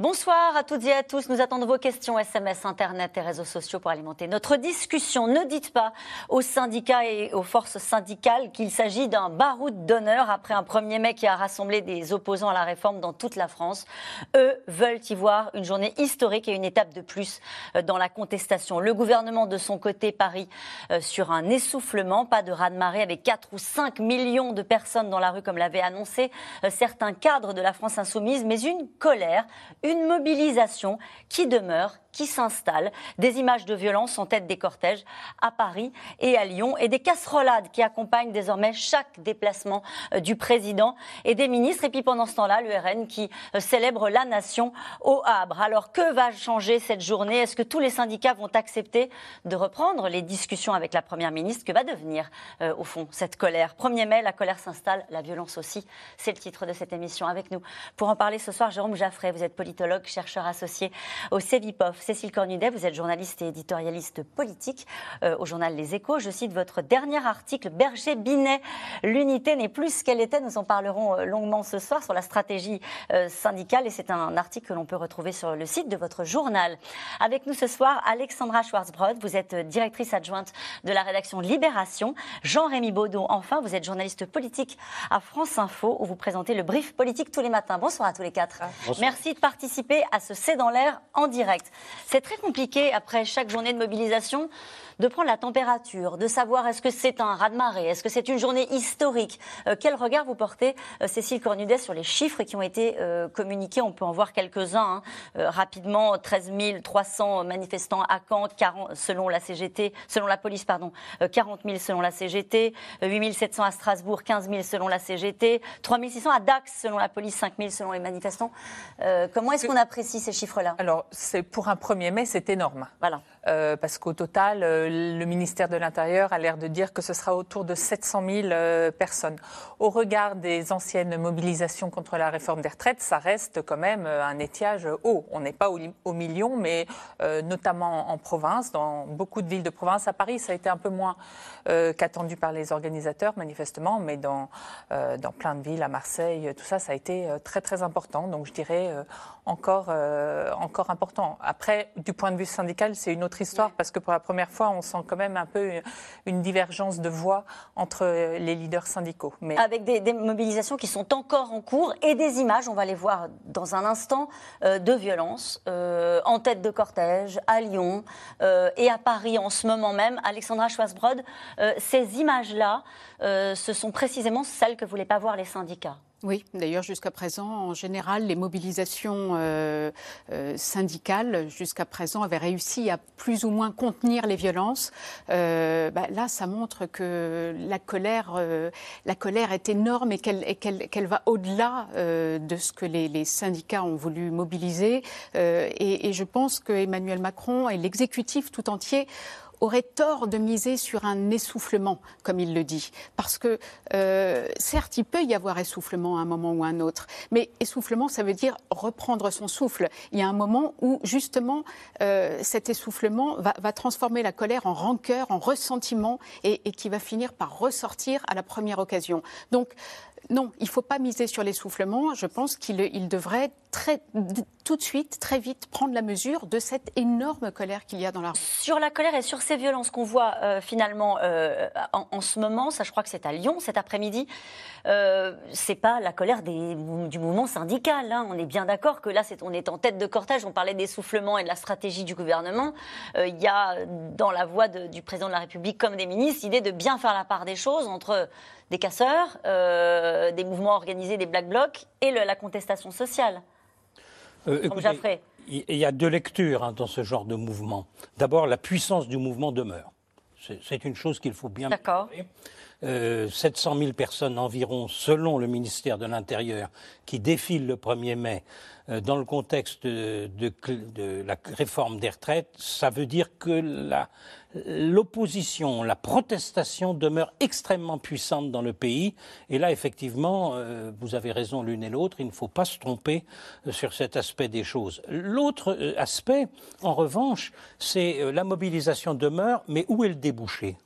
Bonsoir à toutes et à tous. Nous attendons vos questions SMS, Internet et réseaux sociaux pour alimenter notre discussion. Ne dites pas aux syndicats et aux forces syndicales qu'il s'agit d'un baroud d'honneur après un 1er mai qui a rassemblé des opposants à la réforme dans toute la France. Eux veulent y voir une journée historique et une étape de plus euh, dans la contestation. Le gouvernement, de son côté, parie euh, sur un essoufflement, pas de raz-de-marée avec 4 ou 5 millions de personnes dans la rue comme l'avaient annoncé euh, certains cadres de la France insoumise, mais une colère, mobilisation qui demeure qui s'installe, des images de violence en tête des cortèges à Paris et à Lyon, et des casserolades qui accompagnent désormais chaque déplacement euh, du président et des ministres. Et puis pendant ce temps-là, l'URN qui euh, célèbre la nation au Havre. Alors que va changer cette journée? Est-ce que tous les syndicats vont accepter de reprendre les discussions avec la Première ministre? Que va devenir, euh, au fond, cette colère? 1er mai, la colère s'installe, la violence aussi. C'est le titre de cette émission. Avec nous, pour en parler ce soir, Jérôme Jaffray, vous êtes politologue, chercheur associé au CEVIPOF. Cécile Cornudet, vous êtes journaliste et éditorialiste politique euh, au journal Les Échos. Je cite votre dernier article, Berger-Binet, l'unité n'est plus ce qu'elle était. Nous en parlerons euh, longuement ce soir sur la stratégie euh, syndicale et c'est un article que l'on peut retrouver sur le site de votre journal. Avec nous ce soir, Alexandra Schwarzbrod, vous êtes directrice adjointe de la rédaction Libération. Jean-Rémy Baudot, enfin, vous êtes journaliste politique à France Info où vous présentez le brief politique tous les matins. Bonsoir à tous les quatre. Merci de participer à ce C'est dans l'air en direct. C'est très compliqué, après chaque journée de mobilisation, de prendre la température, de savoir est-ce que c'est un raz-de-marée, est-ce que c'est une journée historique. Euh, quel regard vous portez, euh, Cécile Cornudet, sur les chiffres qui ont été euh, communiqués? On peut en voir quelques-uns hein. rapidement. 13 300 manifestants à Caen, 40, selon la CGT, selon la police, pardon, 40 000 selon la CGT, 8 700 à Strasbourg, 15 000 selon la CGT, 3 600 à Dax selon la police, 5 000 selon les manifestants. comment est-ce qu'on apprécie ces chiffres-là? Alors, c'est pour un 1er mai, c'est énorme. Voilà. Parce qu'au total, le ministère de l'Intérieur a l'air de dire que ce sera autour de 700 000 euh, personnes. Au regard des anciennes mobilisations contre la réforme des retraites, ça reste quand même euh, un étiage haut. On n'est pas au, million, mais euh, notamment en province, dans beaucoup de villes de province. À Paris, ça a été un peu moins qu'attendu par les organisateurs, manifestement, mais dans, dans plein de villes, à Marseille, tout ça, ça a été très très important. Donc je dirais encore, encore important. Après, du point de vue syndical, c'est une autre histoire, parce que pour la première fois, on sent quand même un peu une divergence de voix entre les leaders syndicaux. Mais... Avec des, mobilisations qui sont encore en cours et des images, on va les voir dans un instant, euh, de violence euh, en tête de cortège à Lyon euh, et à Paris en ce moment même. Alexandra Schwarzbrod, ces images-là, ce sont précisément celles que ne voulaient pas voir les syndicats. Oui, d'ailleurs jusqu'à présent, en général, les mobilisations euh, euh, syndicales jusqu'à présent avaient réussi à plus ou moins contenir les violences. Euh, bah, là, ça montre que la colère, la colère est énorme et qu'elle va au-delà de ce que les, syndicats ont voulu mobiliser. Et, et je pense que Emmanuel Macron et l'exécutif tout entier aurait tort de miser sur un essoufflement, comme il le dit. Parce que, euh, certes, il peut y avoir essoufflement à un moment ou à un autre, mais essoufflement, ça veut dire reprendre son souffle. Il y a un moment où, justement, euh, cet essoufflement va, va, transformer la colère en rancœur, en ressentiment, et, et qui va finir par ressortir à la première occasion. Donc, non, il ne faut pas miser sur l'essoufflement. Je pense qu'il devrait tout de suite, très vite, prendre la mesure de cette énorme colère qu'il y a dans la rue. Sur la colère et sur ces violences qu'on voit euh, finalement euh, en, ce moment, ça je crois que c'est à Lyon cet après-midi, euh, c'est pas la colère du mouvement syndical. Hein. On est bien d'accord que là, on est en tête de cortège, on parlait d'essoufflement et de la stratégie du gouvernement. Il y a dans la voix du président de la République comme des ministres l'idée de bien faire la part des choses entre des casseurs, euh, des mouvements organisés, des black blocs et la contestation sociale. Euh, il y a deux lectures hein, dans ce genre de mouvement. D'abord, la puissance du mouvement demeure. C'est une chose qu'il faut bien D'accord. 700 000 personnes environ, selon le ministère de l'Intérieur, qui défilent le 1er mai dans le contexte de, la réforme des retraites, ça veut dire que l'opposition, la protestation demeure extrêmement puissante dans le pays. Et là, effectivement, euh, vous avez raison l'une et l'autre, il ne faut pas se tromper euh, sur cet aspect des choses. L'autre euh, aspect, en revanche, c'est la mobilisation demeure, mais où est le débouché?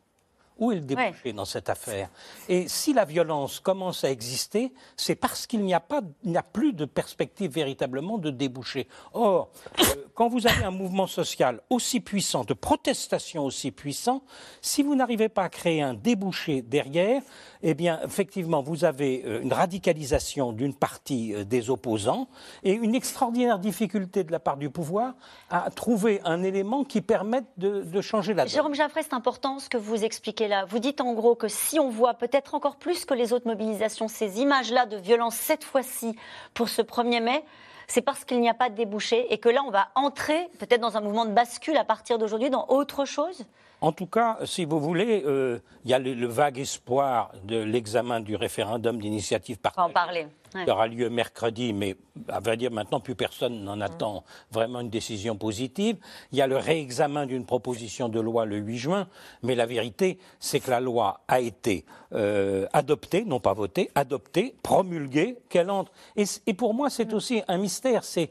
Où est le débouché dans cette affaire? Et si la violence commence à exister, c'est parce qu'il n'y a, pas, a plus de perspective véritablement de débouché. Or, euh, quand vous avez un mouvement social aussi puissant, de protestation aussi puissant, si vous n'arrivez pas à créer un débouché derrière, eh bien, effectivement, vous avez euh, une radicalisation d'une partie euh, des opposants et une extraordinaire difficulté de la part du pouvoir à trouver un élément qui permette de, changer la donne. Jérôme Jaffray, c'est important ce que vous expliquez là. Vous dites en gros que si on voit peut-être encore plus que les autres mobilisations ces images-là de violence cette fois-ci pour ce 1er mai, c'est parce qu'il n'y a pas de débouché et que là on va entrer peut-être dans un mouvement de bascule à partir d'aujourd'hui dans autre chose? En tout cas, si vous voulez, euh, il y a le, vague espoir de l'examen du référendum d'initiative partagée. en parler. Qui aura lieu mercredi, mais à vrai dire, maintenant, plus personne n'en attend vraiment une décision positive. Il y a le réexamen d'une proposition de loi le 8 juin, mais la vérité, c'est que la loi a été euh, adoptée, non pas votée, adoptée, promulguée, qu'elle entre. et pour moi, c'est aussi un mystère. C'est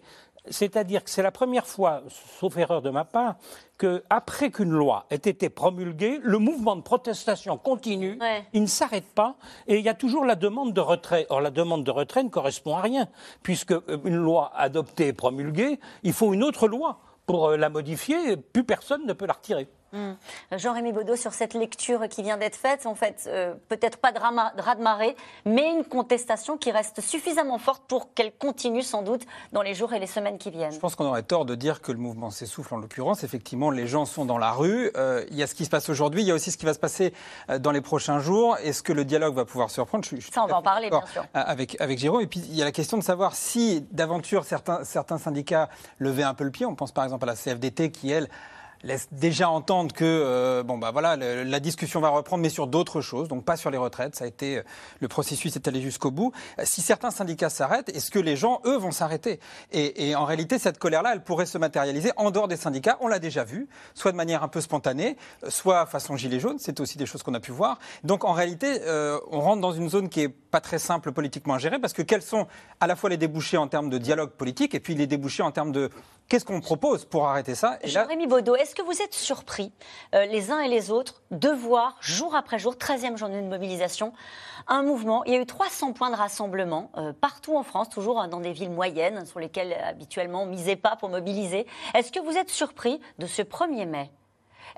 c'est-à-dire que c'est la première fois, sauf erreur de ma part, qu'après qu'une loi ait été promulguée, le mouvement de protestation continue, il ne s'arrête pas, et il y a toujours la demande de retrait. Or, la demande de retrait ne correspond à rien, puisque euh, une loi adoptée et promulguée, il faut une autre loi pour euh, la modifier, plus personne ne peut la retirer. Hmm. Jean-Rémy Baudot, sur cette lecture qui vient d'être faite, en fait, euh, peut-être pas de raz de marée, mais une contestation qui reste suffisamment forte pour qu'elle continue sans doute dans les jours et les semaines qui viennent. Je pense qu'on aurait tort de dire que le mouvement s'essouffle en l'occurrence. Effectivement, les gens sont dans la rue. Euh, il y a ce qui se passe aujourd'hui, il y a aussi ce qui va se passer euh, dans les prochains jours. Est-ce que le dialogue va pouvoir se reprendre? Ça, on va en parler, bien sûr. Avec, avec Jérôme. Et puis, il y a la question de savoir si, d'aventure, certains, certains syndicats levaient un peu le pied. On pense par exemple à la CFDT qui, elle, laisse déjà entendre que euh, bon bah voilà la discussion va reprendre mais sur d'autres choses donc pas sur les retraites. Ça a été euh, le processus est allé jusqu'au bout. Si certains syndicats s'arrêtent est-ce que les gens eux vont s'arrêter? Et, en réalité cette colère là elle pourrait se matérialiser en dehors des syndicats. On l'a déjà vu soit de manière un peu spontanée soit façon gilet jaune. C'est aussi des choses qu'on a pu voir. Donc en réalité euh, on rentre dans une zone qui est pas très simple politiquement à gérer parce que quels sont à la fois les débouchés en termes de dialogue politique et puis les débouchés en termes de Qu'est-ce qu'on propose pour arrêter ça? Baudot, est-ce que vous êtes surpris, euh, les uns et les autres, de voir, jour après jour, 13e journée de mobilisation, un mouvement? Il y a eu 300 points de rassemblement euh, partout en France, toujours hein, dans des villes moyennes sur lesquelles habituellement on misait pas pour mobiliser. Est-ce que vous êtes surpris de ce 1er mai?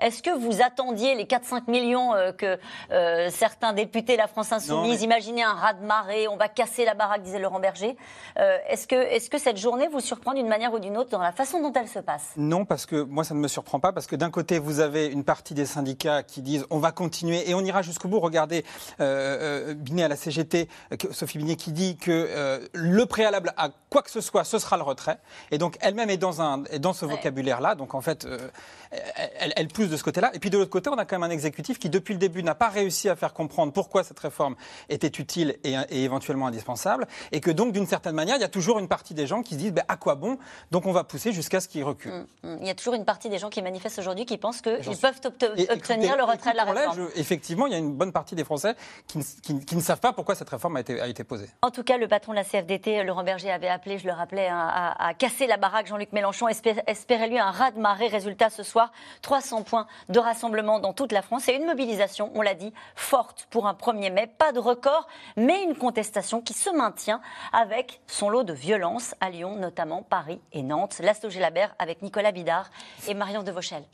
Est-ce que vous attendiez les 4-5 millions euh, que euh, certains députés de la France Insoumise imaginaient un raz de marée, on va casser la baraque, disait Laurent Berger euh, Est-ce que, est que cette journée vous surprend d'une manière ou d'une autre dans la façon dont elle se passe? Non, parce que moi, ça ne me surprend pas, parce que d'un côté, vous avez une partie des syndicats qui disent on va continuer et on ira jusqu'au bout. Regardez Binet à la CGT, Sophie Binet qui dit que le préalable à quoi que ce soit, ce sera le retrait. Et donc, elle-même est dans, un, est dans ce vocabulaire-là. Donc, en fait, elle, elle pousse de ce côté-là. Et puis de l'autre côté, on a quand même un exécutif qui, depuis le début, n'a pas réussi à faire comprendre pourquoi cette réforme était utile et, éventuellement indispensable. Et que donc, d'une certaine manière, il y a toujours une partie des gens qui se disent ben, à quoi bon? Donc on va pousser jusqu'à ce qu'il recule. Hum, hum. Il y a toujours une partie des gens qui manifestent aujourd'hui qui pensent qu'ils peuvent obtenir le retrait de la réforme. effectivement, il y a une bonne partie des Français qui, ne savent pas pourquoi cette réforme a été, a été, posée. En tout cas, le patron de la CFDT, Laurent Berger, avait appelé, je le rappelais, hein, à, casser la baraque Jean-Luc Mélenchon. espérait lui un raz de marée. Résultat ce soir, 300 points de rassemblement dans toute la France et une mobilisation, on l'a dit, forte pour un 1er mai. Pas de record, mais une contestation qui se maintient avec son lot de violence à Lyon, notamment Paris et Nantes. L'Asto Labert avec Nicolas Bidard et Marion Devauchel.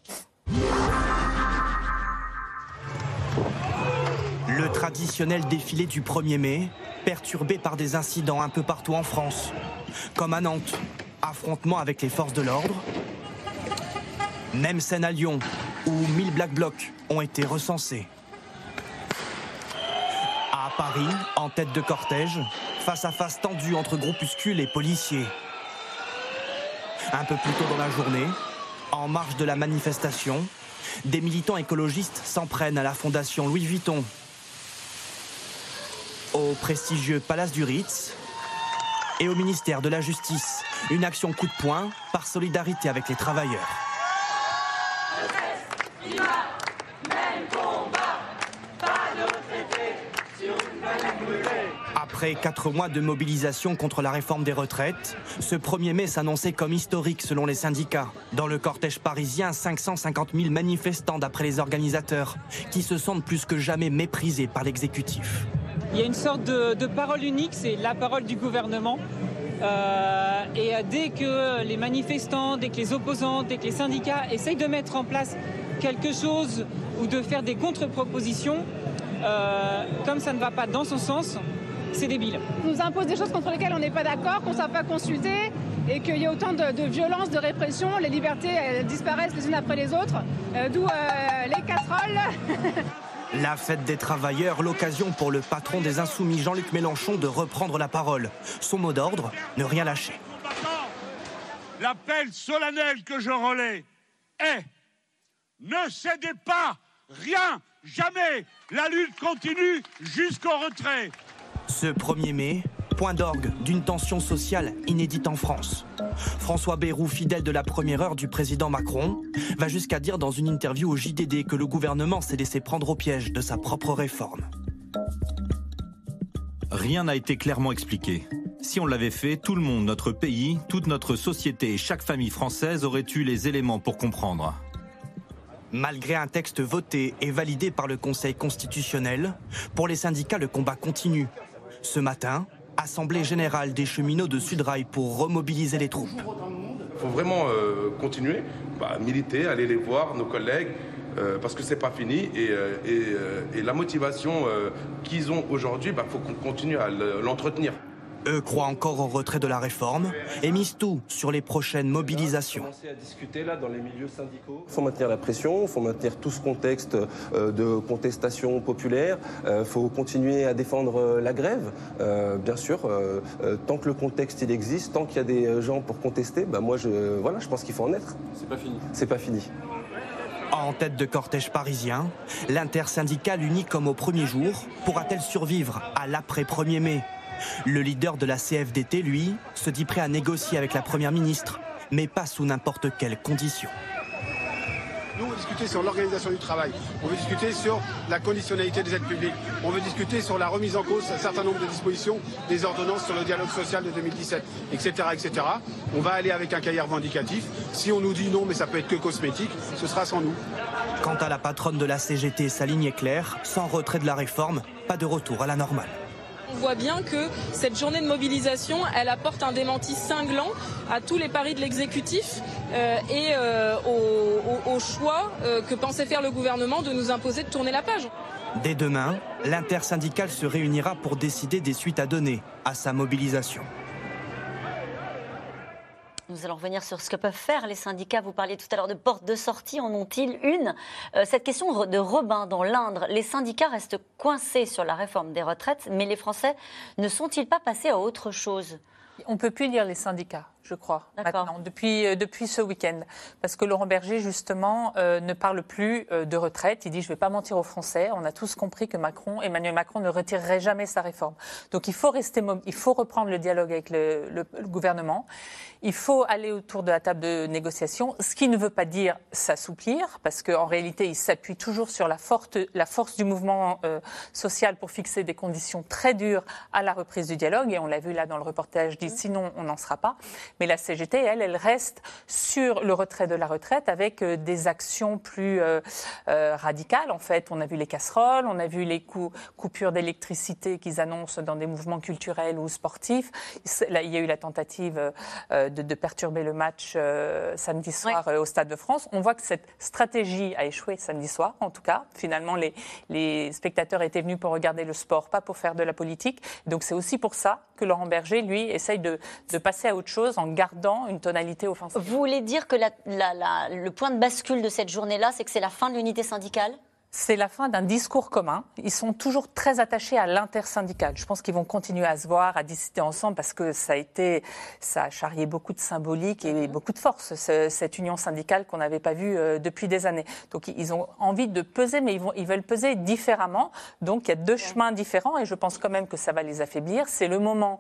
Le traditionnel défilé du 1er mai, perturbé par des incidents un peu partout en France, comme à Nantes, affrontement avec les forces de l'ordre, même scène à Lyon, où 1000 Black Blocs ont été recensés. À Paris, en tête de cortège, face à face tendu entre groupuscules et policiers. Un peu plus tôt dans la journée, en marge de la manifestation, des militants écologistes s'en prennent à la fondation Louis Vuitton. au prestigieux Palace du Ritz et au ministère de la Justice. Une action coup de poing par solidarité avec les travailleurs. Après quatre mois de mobilisation contre la réforme des retraites, ce 1er mai s'annonçait comme historique selon les syndicats. Dans le cortège parisien, 550 000 manifestants d'après les organisateurs, qui se sentent plus que jamais méprisés par l'exécutif. Il y a une sorte de, parole unique, c'est la parole du gouvernement. Euh, et dès que les manifestants, dès que les opposants, dès que les syndicats essayent de mettre en place quelque chose ou de faire des contre-propositions, euh, comme ça ne va pas dans son sens, c'est débile. On nous impose des choses contre lesquelles on n'est pas d'accord, qu'on ne soit pas consulter et qu'il y ait autant de, de violence, de répression. Les libertés disparaissent les unes après les autres, euh, d'où les casseroles. La fête des travailleurs, l'occasion pour le patron des Insoumis, Jean-Luc Mélenchon, de reprendre la parole. Son mot d'ordre, ne rien lâcher. L'appel solennel que je relais est ne cédez pas, rien, jamais. La lutte continue jusqu'au retrait. Ce 1er mai, point d'orgue d'une tension sociale inédite en France. François Bayrou, fidèle de la première heure du président Macron, va jusqu'à dire dans une interview au JDD que le gouvernement s'est laissé prendre au piège de sa propre réforme. Rien n'a été clairement expliqué. Si on l'avait fait, tout le monde, notre pays, toute notre société et chaque famille française aurait eu les éléments pour comprendre. Malgré un texte voté et validé par le Conseil constitutionnel, pour les syndicats, le combat continue. Ce matin, Assemblée générale des cheminots de Sudrail pour remobiliser les troupes. Il faut vraiment euh, continuer, bah, militer, aller les voir, nos collègues, euh, parce que c'est pas fini. Et, euh, la motivation qu'ils ont aujourd'hui, il bah, faut qu'on continue à l'entretenir. Eux croient encore au retrait de la réforme et misent tout sur les prochaines mobilisations. Il faut maintenir la pression, il faut maintenir tout ce contexte euh, de contestation populaire, il euh, faut continuer à défendre euh, la grève, bien sûr, tant que le contexte il existe, tant qu'il y a des gens pour contester, bah moi je, voilà, je pense qu'il faut en être. C'est pas fini. C'est pas fini. En tête de cortège parisien, l'intersyndicale unie comme au premier jour pourra-t-elle survivre à l'après 1er mai? Le leader de la CFDT, lui, se dit prêt à négocier avec la Première ministre, mais pas sous n'importe quelle condition. Nous, on veut discuter sur l'organisation du travail, on veut discuter sur la conditionnalité des aides publiques, on veut discuter sur la remise en cause d'un certain nombre de dispositions des ordonnances sur le dialogue social de 2017, etc. etc. On va aller avec un cahier revendicatif. Si on nous dit non, mais ça peut être que cosmétique, ce sera sans nous. Quant à la patronne de la CGT, sa ligne est claire, sans retrait de la réforme, pas de retour à la normale on voit bien que cette journée de mobilisation, elle apporte un démenti cinglant à tous les paris de l'exécutif euh, et euh, au, choix euh, que pensait faire le gouvernement de nous imposer de tourner la page. Dès demain, l'intersyndicale se réunira pour décider des suites à donner à sa mobilisation. Nous allons revenir sur ce que peuvent faire les syndicats. Vous parliez tout à l'heure de porte de sortie. En ont-ils une? Euh, Cette question de Robin dans l'Indre. Les syndicats restent coincés sur la réforme des retraites, mais les Français ne sont-ils pas passés à autre chose? On ne peut plus dire les syndicats je crois, maintenant, depuis, euh, depuis ce week-end. Parce que Laurent Berger, justement, euh, ne parle plus euh, de retraite. Il dit, je ne vais pas mentir aux Français. On a tous compris que Macron, Emmanuel Macron ne retirerait jamais sa réforme. Donc il faut, rester, il faut reprendre le dialogue avec le, le, gouvernement. Il faut aller autour de la table de négociation, ce qui ne veut pas dire s'assouplir, parce qu'en réalité, il s'appuie toujours sur la, forte, la force du mouvement social pour fixer des conditions très dures à la reprise du dialogue. Et on l'a vu là dans le reportage, dit sinon on n'en sera pas. Mais la CGT, elle, elle reste sur le retrait de la retraite avec euh, des actions plus euh, euh, radicales. En fait, on a vu les casseroles, on a vu les coupures d'électricité qu'ils annoncent dans des mouvements culturels ou sportifs. Là, il y a eu la tentative de, perturber le match samedi soir au Stade de France. On voit que cette stratégie a échoué samedi soir, en tout cas. Finalement, les, les spectateurs étaient venus pour regarder le sport, pas pour faire de la politique. Donc c'est aussi pour ça que Laurent Berger, lui, essaye de, passer à autre chose en gardant une tonalité offensive. Vous voulez dire que le point de bascule de cette journée-là, c'est que c'est la fin de l'unité syndicale? C'est la fin d'un discours commun. Ils sont toujours très attachés à l'intersyndical. Je pense qu'ils vont continuer à se voir, à discuter ensemble parce que ça a été, ça a charrié beaucoup de symbolique et beaucoup de force, cette union syndicale qu'on n'avait pas vue euh, depuis des années. Donc ils ont envie de peser, mais ils, vont, ils veulent peser différemment. Donc il y a deux chemins différents et je pense quand même que ça va les affaiblir. C'est le moment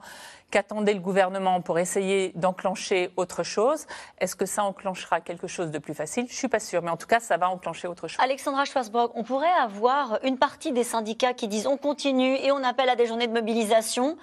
qu'attendait le gouvernement pour essayer d'enclencher autre chose? Est-ce que ça enclenchera quelque chose de plus facile? Je ne suis pas sûre, mais en tout cas, ça va enclencher autre chose. Alexandra Schwarzbrock, on pourrait avoir une partie des syndicats qui disent on continue et on appelle à des journées de mobilisation,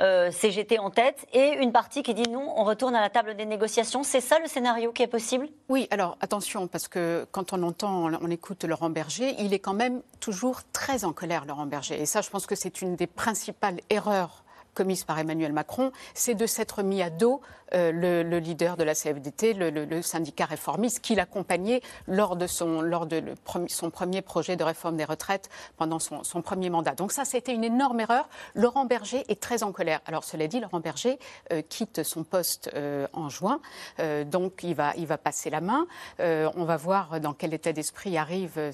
euh, CGT en tête, et une partie qui dit non, on retourne à la table des négociations. C'est ça le scénario qui est possible? Oui, alors attention, parce que quand on entend, on écoute Laurent Berger, il est quand même toujours très en colère, Laurent Berger. Et ça, je pense que c'est une des principales erreurs commise par Emmanuel Macron, c'est de s'être mis à dos euh, le, leader de la CFDT, le, syndicat réformiste, qui l'accompagnait lors de, son, lors de son premier projet de réforme des retraites pendant son, premier mandat. Donc ça, c'était une énorme erreur. Laurent Berger est très en colère. Alors cela dit, Laurent Berger euh, quitte son poste euh, en juin, donc il va, il va passer la main. on va voir dans quel état d'esprit arrive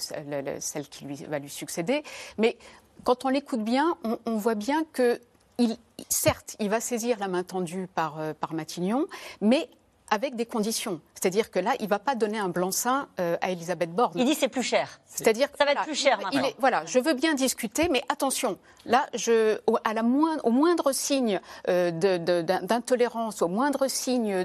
celle qui lui, va lui succéder. Mais quand on l'écoute bien, on voit bien que il, certes, il va saisir la main tendue par, euh, par Matignon, mais avec des conditions. C'est-à-dire que là, il ne va pas donner un blanc-seing euh, à Elisabeth Borne. Il dit c'est plus cher. C'est-à-dire ça va être plus cher voilà, je veux bien discuter, mais attention. Là, je, au, à la moindre, au moindre signe euh, d'intolérance, au moindre signe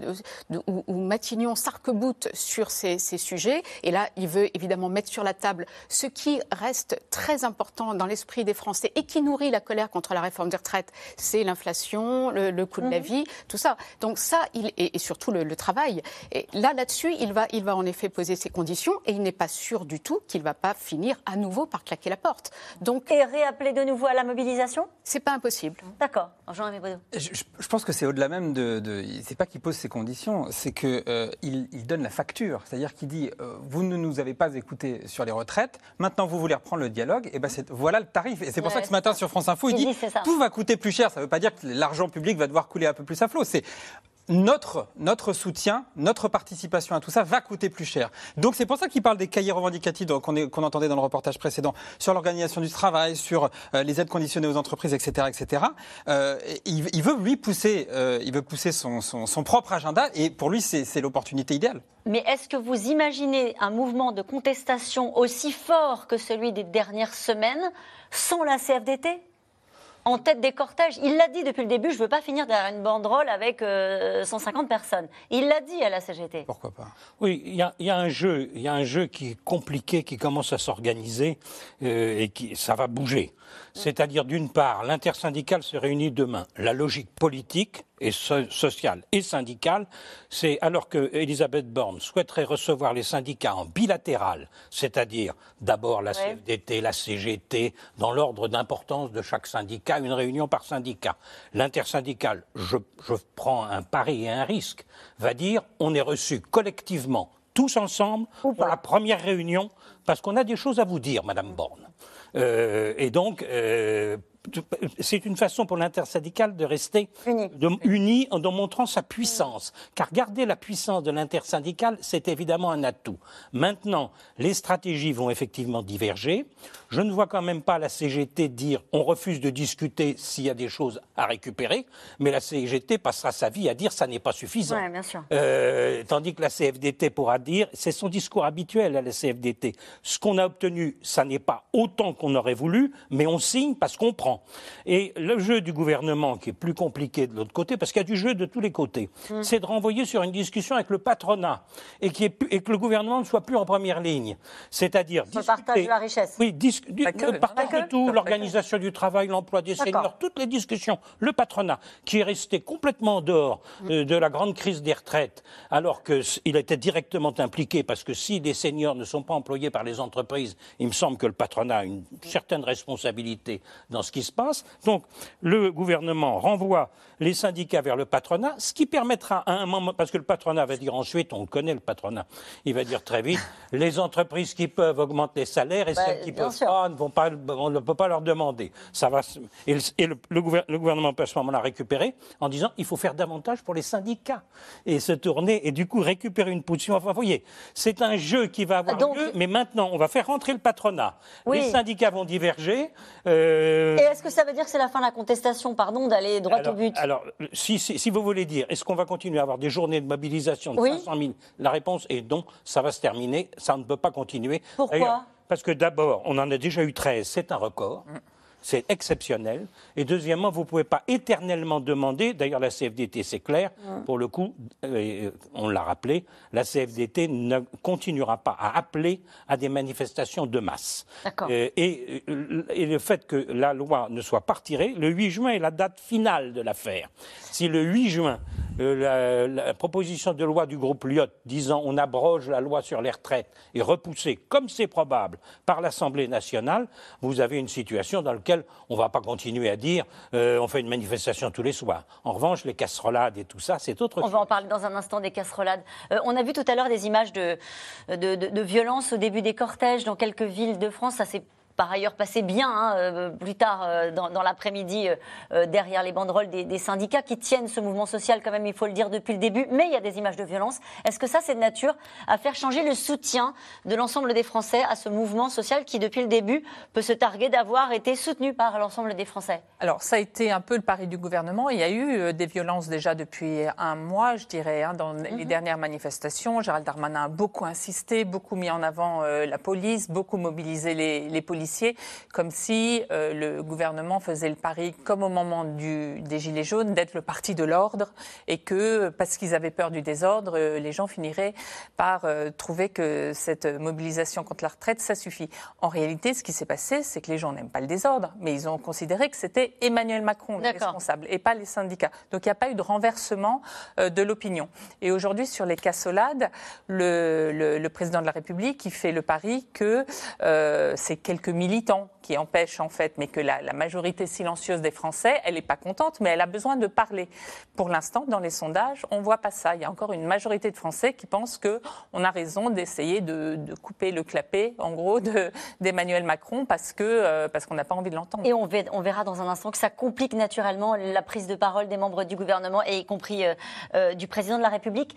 où, Matignon s'arc-boute sur ces, sujets, et là, il veut évidemment mettre sur la table ce qui reste très important dans l'esprit des Français et qui nourrit la colère contre la réforme des retraites, c'est l'inflation, le, coût de la mhm. vie, tout ça. Donc ça, il, et, et surtout le, le travail. Et là, là-dessus, il va, il va en effet poser ses conditions et il n'est pas sûr du tout qu'il ne va pas finir à nouveau par claquer la porte. Donc, et réappeler de nouveau à la mobilisation? C'est pas impossible. D'accord. Jean je, je, pense que c'est au-delà même de. de c'est pas qu'il pose ses conditions, c'est qu'il euh, il donne la facture. C'est-à-dire qu'il dit euh, vous ne nous avez pas écoutés sur les retraites, maintenant vous voulez reprendre le dialogue, et ben voilà le tarif. Et c'est pour ça que ce matin sur France Info, il, dit, tout va coûter plus cher. Ça ne veut pas dire que l'argent public va devoir couler un peu plus à flot. C'est notre, notre soutien, notre participation à tout ça va coûter plus cher. Donc c'est pour ça qu'il parle des cahiers revendicatifs qu'on entendait dans le reportage précédent sur l'organisation du travail, sur euh, les aides conditionnées aux entreprises, etc., etc. Euh, il, veut lui pousser, euh, il veut pousser son, son propre agenda et pour lui c'est l'opportunité idéale. Mais est-ce que vous imaginez un mouvement de contestation aussi fort que celui des dernières semaines sans la CFDT en tête des cortèges. Il l'a dit depuis le début, je ne veux pas finir derrière une banderole avec 150 euh, personnes. Il l'a dit à la CGT. Pourquoi pas? Oui, il y, a, un jeu, il y a un jeu qui est compliqué, qui commence à s'organiser euh, et qui ça va bouger. C'est-à-dire, d'une part, l'intersyndicale se réunit demain. La logique politique et sociale et syndicale, c'est alors que Elisabeth Borne souhaiterait recevoir les syndicats en bilatéral, c'est-à-dire d'abord la CFDT, la CGT, dans l'ordre d'importance de chaque syndicat, une réunion par syndicat. L'intersyndicale, je, je prends un pari et un risque, va dire on est reçu collectivement tous ensemble pour la première réunion, parce qu'on a des choses à vous dire, Madame Borne. Euh, et donc, euh, c'est une façon pour l'intersyndicale de rester uni. en montrant sa puissance. Car garder la puissance de l'intersyndicale, c'est évidemment un atout. Maintenant, les stratégies vont effectivement diverger. Je ne vois quand même pas la CGT dire on refuse de discuter s'il y a des choses à récupérer, mais la CGT passera sa vie à dire ça n'est pas suffisant. Euh, tandis que la CFDT pourra dire, c'est son discours habituel à la CFDT, ce qu'on a obtenu, ça n'est pas autant qu'on aurait voulu, mais on signe parce qu'on prend. Et le jeu du gouvernement, qui est plus compliqué de l'autre côté, parce qu'il y a du jeu de tous les côtés, mm. c'est de renvoyer sur une discussion avec le patronat et, qui est, et que le gouvernement ne soit plus en première ligne. C'est-à-dire. Le partage de la richesse. Oui, le partage de tout, l'organisation du travail, l'emploi des seniors, toutes les discussions. Le patronat, qui est resté complètement dehors mm. euh, de la grande crise des retraites, alors qu'il était directement impliqué, parce que si des seniors ne sont pas employés par les entreprises, il me semble que le patronat a une certaine responsabilité dans ce qui qui se passe. Donc le gouvernement renvoie les syndicats vers le patronat, ce qui permettra à un moment, parce que le patronat va dire ensuite, on le connaît le patronat, il va dire très vite, les entreprises qui peuvent augmenter les salaires et Bah, celles qui peuvent sûr. pas ne vont pas, on ne peut pas leur demander. Ça va, et le, et le- le gouver- le gouvernement peut à ce moment-là récupérer en disant il faut faire davantage pour les syndicats et se tourner et du coup récupérer une position. Enfin, vous voyez, c'est un jeu qui va avoir Donc- lieu, mais maintenant on va faire rentrer le patronat. Oui. Les syndicats vont diverger. euh, Et est-ce que ça veut dire que c'est la fin de la contestation, pardon, d'aller droit alors, au but? alors, si, si- si vous voulez dire, est-ce qu'on va continuer à avoir des journées de mobilisation de Oui. 500 000 La réponse est non, ça va se terminer, ça ne peut pas continuer. Pourquoi? Parce que d'abord, on en a déjà eu 13, c'est un record. C'est exceptionnel. Et deuxièmement, vous ne pouvez pas éternellement demander, d'ailleurs la CFDT c'est clair, pour le coup, euh, on l'a rappelé, la CFDT ne continuera pas à appeler à des manifestations de masse. Euh, et, euh, et le fait que la loi ne soit pas retirée, le 8 juin est la date finale de l'affaire. Si le 8 juin, euh, la, la proposition de loi du groupe Lyot disant on abroge la loi sur les retraites est repoussée, comme c'est probable, par l'Assemblée nationale, vous avez une situation dans laquelle on ne va pas continuer à dire euh, on fait une manifestation tous les soirs. En revanche, les casserolades et tout ça, c'est autre On chose. va en parler dans un instant des casserolades. Euh, on a vu tout à l'heure des images de, de, de- de violence au début des cortèges dans quelques villes de France. Ça s'est par ailleurs passé bien hein, euh, plus tard euh, dans, dans l'après-midi euh, derrière les banderoles des, des syndicats qui tiennent ce mouvement social quand même, il faut le dire, depuis le début. Mais il y a des images de violence. Est-ce que ça, c'est de nature à faire changer le soutien de l'ensemble des Français à ce mouvement social qui, depuis le début, peut se targuer d'avoir été soutenu par l'ensemble des Français? Alors, ça a été un peu le pari du gouvernement. Il y a eu des violences déjà depuis un mois, je dirais, hein, dans les dernières manifestations. Gérald Darmanin a beaucoup insisté, beaucoup mis en avant euh, la police, beaucoup mobilisé les, les policiers, comme si euh, le gouvernement faisait le pari, comme au moment du, des Gilets jaunes, d'être le parti de l'ordre et que, parce qu'ils avaient peur du désordre, euh, les gens finiraient par euh, trouver que cette mobilisation contre la retraite, ça suffit. En réalité, ce qui s'est passé, c'est que les gens n'aiment pas le désordre, mais ils ont considéré que c'était Emmanuel Macron le responsable et pas les syndicats. Donc il n'y a pas eu de renversement euh, de l'opinion. Et aujourd'hui, sur les cassolades, le, le- le président de la République il fait le pari que euh, c'est quelques militants qui empêchent en fait, mais que la, la majorité silencieuse des Français, elle n'est pas contente, mais elle a besoin de parler. Pour l'instant, dans les sondages, on voit pas ça. Il y a encore une majorité de Français qui pensent que on a raison d'essayer de, couper le clapet, en gros, de- d'Emmanuel Macron parce euh, parce qu'on n'a pas envie de l'entendre. Et on, ve- on verra dans un instant que ça complique naturellement la prise de parole des membres du gouvernement et y compris euh, euh, du président de la République.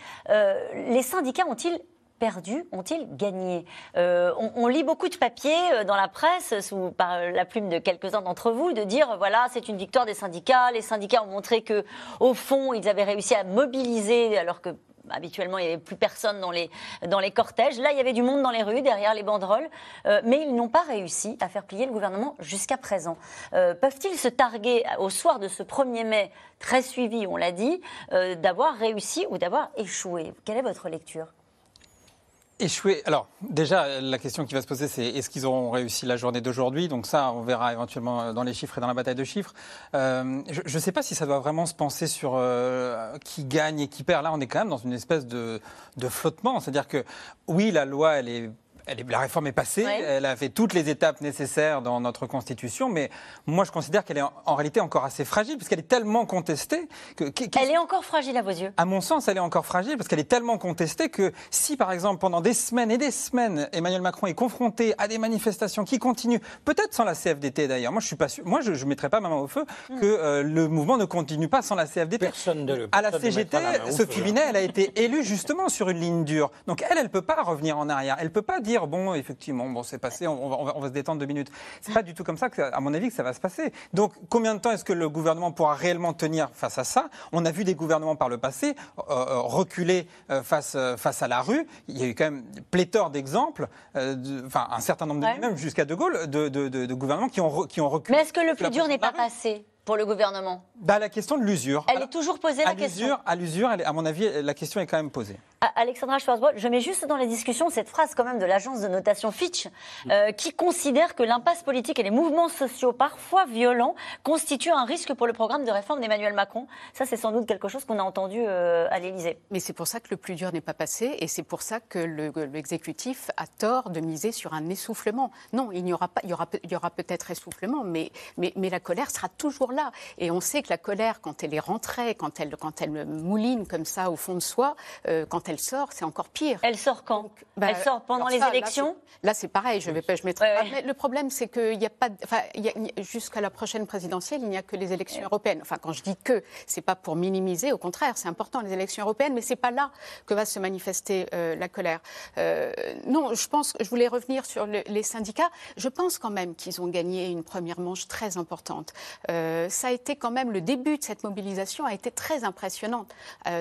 Les syndicats ont-ils perdu Ont-ils gagné Euh, on, lit beaucoup de papiers euh, dans la presse, sous, par la plume de quelques-uns d'entre vous, de dire voilà, c'est une victoire des syndicats. Les syndicats ont montré que, au fond, ils avaient réussi à mobiliser, alors que habituellement il n'y avait plus personne dans les, dans les cortèges. Là, il y avait du monde dans les rues, derrière les banderoles, Euh, mais ils n'ont pas réussi à faire plier le gouvernement jusqu'à présent. Peuvent-ils se targuer au soir de ce 1er mai, très suivi, on l'a dit, d'avoir réussi ou d'avoir échoué? Quelle est votre lecture? Échouer. Alors, déjà, la question qui va se poser, c'est est-ce qu'ils auront réussi la journée d'aujourd'hui? Donc ça, on verra éventuellement dans les chiffres et dans la bataille de chiffres. Euh, je ne sais pas si ça doit vraiment se penser sur euh, qui gagne et qui perd. Là, on est quand même dans une espèce de, de flottement. C'est-à-dire que, oui, la loi, elle est... Elle est, la réforme est passée, Ouais. elle a fait toutes les étapes nécessaires dans notre Constitution, mais moi je considère qu'elle est en, en réalité encore assez fragile, parce qu'elle est tellement contestée que... Elle est encore fragile à vos yeux? À mon sens, elle est encore fragile parce qu'elle est tellement contestée que si, par exemple, pendant des semaines et des semaines, Emmanuel Macron est confronté à des manifestations qui continuent, peut-être sans la CFDT d'ailleurs, moi je suis pas sûr, moi je ne mettrais pas ma main au feu que euh, le mouvement ne continue pas sans la CFDT. Personne ne le- À la ne CGT, Sophie. Binet, elle a été élue justement sur une ligne dure. Donc elle, elle peut pas revenir en arrière. Elle peut pas dire bon, effectivement, bon, c'est passé, on, on va, on se détendre deux minutes. C'est pas du tout comme ça, que, à mon avis, que ça va se passer. Donc combien de temps est-ce que le gouvernement pourra réellement tenir face à ça? On a vu des gouvernements par le passé euh, euh, reculer euh, face, euh, face à la rue. Il y a eu quand même pléthore d'exemples, de- enfin un certain nombre de Ouais. même jusqu'à De Gaulle, de, de- de- de gouvernements qui ont, re- qui ont reculé. Mais est-ce que le plus dur n'est pas passé? Pour le gouvernement bah, La question de l'usure. Elle est toujours posée, la question À l'usure, à mon avis, la question est quand même posée. Alexandra Schwarzbrot, je mets juste dans la discussion cette phrase quand même de l'agence de notation Fitch, euh, qui considère que l'impasse politique et les mouvements sociaux, parfois violents, constituent un risque pour le programme de réforme d'Emmanuel Macron. Ça, c'est sans doute quelque chose qu'on a entendu euh, à l'Élysée. Mais c'est pour ça que le plus dur n'est pas passé, et c'est pour ça que l'exécutif a tort de miser sur un essoufflement. Non, il n'y aura pas, il y aura, il y aura peut-être essoufflement, mais, mais, mais la colère sera toujours là. Et on sait que la colère, quand elle est rentrée, quand elle, quand elle mouline comme ça au fond de soi, euh, quand elle sort, c'est encore pire. Elle sort quand bah, Elle sort pendant les élections? Là, c'est pareil. Je vais pas, je mettrai Mais le problème, c'est qu'il n'y a pas, jusqu'à la prochaine présidentielle, il n'y a que les élections européennes. Enfin, quand je dis que, c'est pas pour minimiser. Au contraire, c'est important les élections européennes, mais c'est pas là que va se manifester euh, la colère. Euh, non, je pense. Je voulais revenir sur les syndicats. Je pense quand même qu'ils ont gagné une première manche très importante. Euh, ça a été quand même le début de cette mobilisation a été très impressionnant,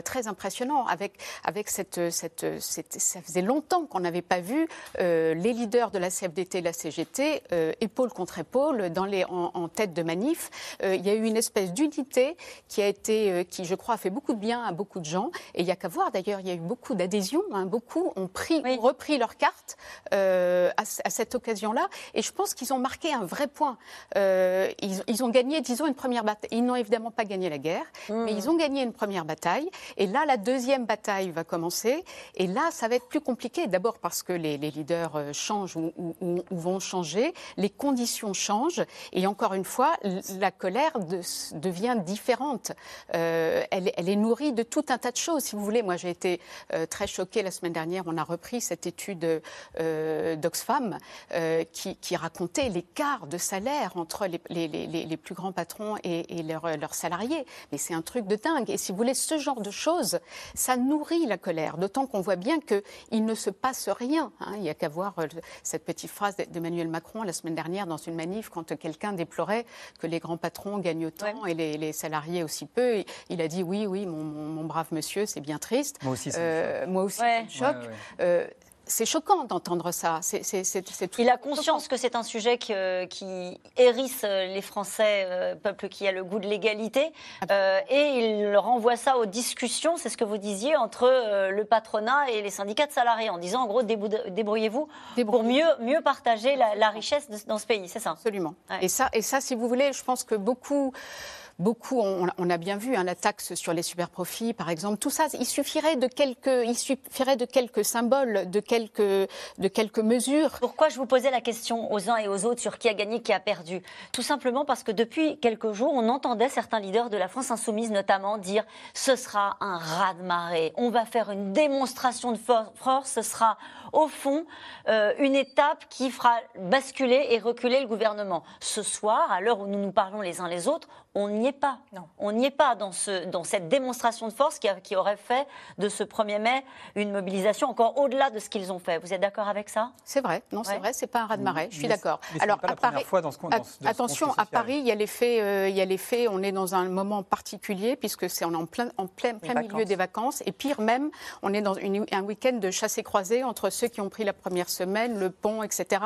très impressionnant avec avec cette ça faisait longtemps qu'on n'avait pas vu euh, les leaders de la CFDT et la CGT euh, épaule contre épaule dans les, en, tête de manif. Euh, il y a eu une espèce d'unité qui a été, qui je crois a fait beaucoup de bien à beaucoup de gens. Et il n'y a qu'à voir d'ailleurs, il y a eu beaucoup d'adhésions. Hein. beaucoup ont pris, repris leur carte à, cette occasion-là. Et je pense qu'ils ont marqué un vrai point. Ils, ont gagné, disons, une première bataille. Ils n'ont évidemment pas gagné la guerre, mmh. mais ils ont gagné une première bataille. Et là, la deuxième bataille va commencer. Et là, ça va être plus compliqué. D'abord parce que les, leaders euh, changent ou, vont changer, les conditions changent. Et encore une fois, la colère devient différente. Euh, elle, est nourrie de tout un tas de choses. Si vous voulez, moi j'ai été euh, très choquée la semaine dernière. On a repris cette étude d'Oxfam qui, racontait l'écart de salaire entre les, plus grands patrons et, leurs, leurs salariés. Mais c'est un truc de dingue. Et si vous voulez, ce genre de choses, ça nourrit la colère. D'autant qu'on voit bien qu'il ne se passe rien. Hein. Il n'y a qu'à voir euh, cette petite phrase d'Emmanuel Macron la semaine dernière dans une manif quand quelqu'un déplorait que les grands patrons gagnent autant et les, salariés aussi peu. il a dit oui, oui, mon, brave monsieur, c'est bien triste. Moi aussi, euh, moi aussi, choc. Euh, c'est choquant d'entendre ça. Il a conscience que c'est un sujet qui, hérisse les Français, euh, peuple qui a le goût de l'égalité, euh, et il renvoie ça aux discussions, c'est ce que vous disiez, entre euh, le patronat et les syndicats de salariés, en disant en gros débrouillez-vous pour mieux, mieux partager la, richesse dans ce pays, c'est ça? Absolument. Et, ça, et ça, si vous voulez, je pense que beaucoup beaucoup, on, a bien vu hein, la taxe sur les superprofits, par exemple, tout ça, il suffirait de quelques, il suffirait de quelques symboles, de quelques, de quelques mesures. Pourquoi je vous posais la question aux uns et aux autres sur qui a gagné, qui a perdu? Tout simplement parce que depuis quelques jours, on entendait certains leaders de la France insoumise notamment dire ce sera un raz-de-marée, on va faire une démonstration de force, ce sera au fond euh, une étape qui fera basculer et reculer le gouvernement. Ce soir, à l'heure où nous nous parlons les uns les autres, on n'y est pas. Non. On n'y est pas dans, ce, dans cette démonstration de force qui, qui, aurait fait de ce 1er mai une mobilisation encore au-delà de ce qu'ils ont fait. Vous êtes d'accord avec ça? C'est vrai. Non, c'est vrai. C'est pas un raz-de-marée. Je suis d'accord. Alors, à Paris, fois dans ce, attention, à Paris, il y a l'effet, euh, il y a l'effet. On est dans un moment particulier puisque c'est on est en plein, en plein, plein milieu des vacances. Et pire même, on est dans une, un week-end de chassé croisé entre ceux qui ont pris la première semaine, le pont, etc.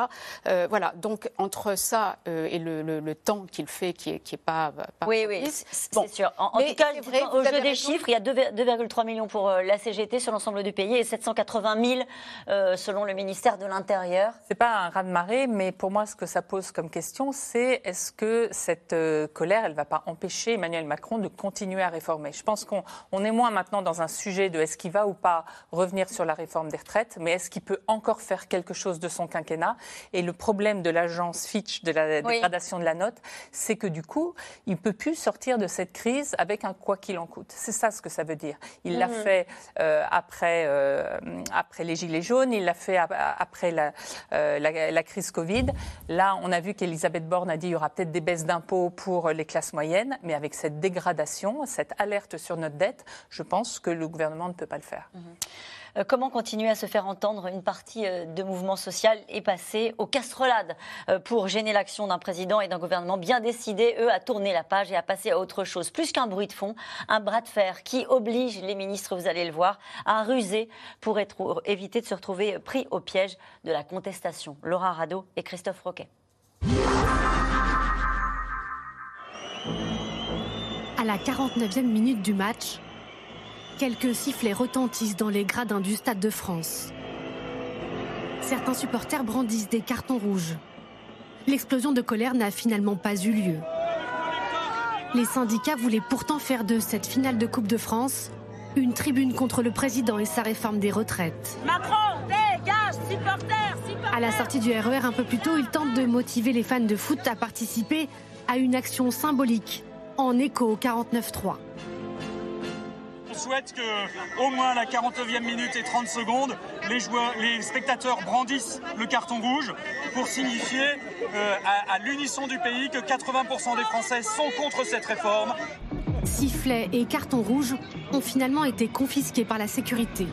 Euh, voilà. Donc entre ça euh, et le, le, temps qu'il fait, qui est, qui est pas oui, oui, c'est sûr. En, tout cas, au jeu des chiffres, il y a 2,3 millions pour euh, la CGT sur l'ensemble du pays et 780 000 euh, selon le ministère de l'Intérieur. C'est pas un raz-de-marée, mais pour moi, ce que ça pose comme question, c'est est-ce que cette euh, colère, elle va pas empêcher Emmanuel Macron de continuer à réformer? Je pense qu'on est moins maintenant dans un sujet de est-ce qu'il va ou pas revenir sur la réforme des retraites, mais est-ce qu'il peut encore faire quelque chose de son quinquennat? Et le problème de l'agence Fitch, de la dégradation de la note, c'est que du coup, il peut pu sortir de cette crise avec un quoi qu'il en coûte. C'est ça ce que ça veut dire. Il l'a mhm. fait euh, après, euh, après les Gilets jaunes, il l'a fait après euh, la, la, crise Covid. Là, on a vu qu'Elisabeth Borne a dit qu'il y aura peut-être des baisses d'impôts pour les classes moyennes, mais avec cette dégradation, cette alerte sur notre dette, je pense que le gouvernement ne peut pas le faire. Mhm. Euh, comment continuer à se faire entendre Une partie euh, de mouvement social est passée aux casserolades euh, pour gêner l'action d'un président et d'un gouvernement bien décidés, eux, à tourner la page et à passer à autre chose. Plus qu'un bruit de fond, un bras de fer qui oblige les ministres, vous allez le voir, à ruser pour éviter de se retrouver pris au piège de la contestation. Laura Rado et Christophe Roquet. À la 49e minute du match, quelques sifflets retentissent dans les gradins du Stade de France. Certains supporters brandissent des cartons rouges. L'explosion de colère n'a finalement pas eu lieu. Les syndicats voulaient pourtant faire de cette finale de Coupe de France une tribune contre le président et sa réforme des retraites. Macron, dégage, supporters, supporters À la sortie du RER un peu plus tôt, il tente de motiver les fans de foot à participer à une action symbolique en écho au 49-3. On souhaite que, au moins à la 49e minute et 30 secondes, les, spectateurs brandissent le carton rouge pour signifier euh, à, à l'unisson du pays que 80% des Français sont contre cette réforme. Sifflets et cartons rouges ont finalement été confisqués par la sécurité.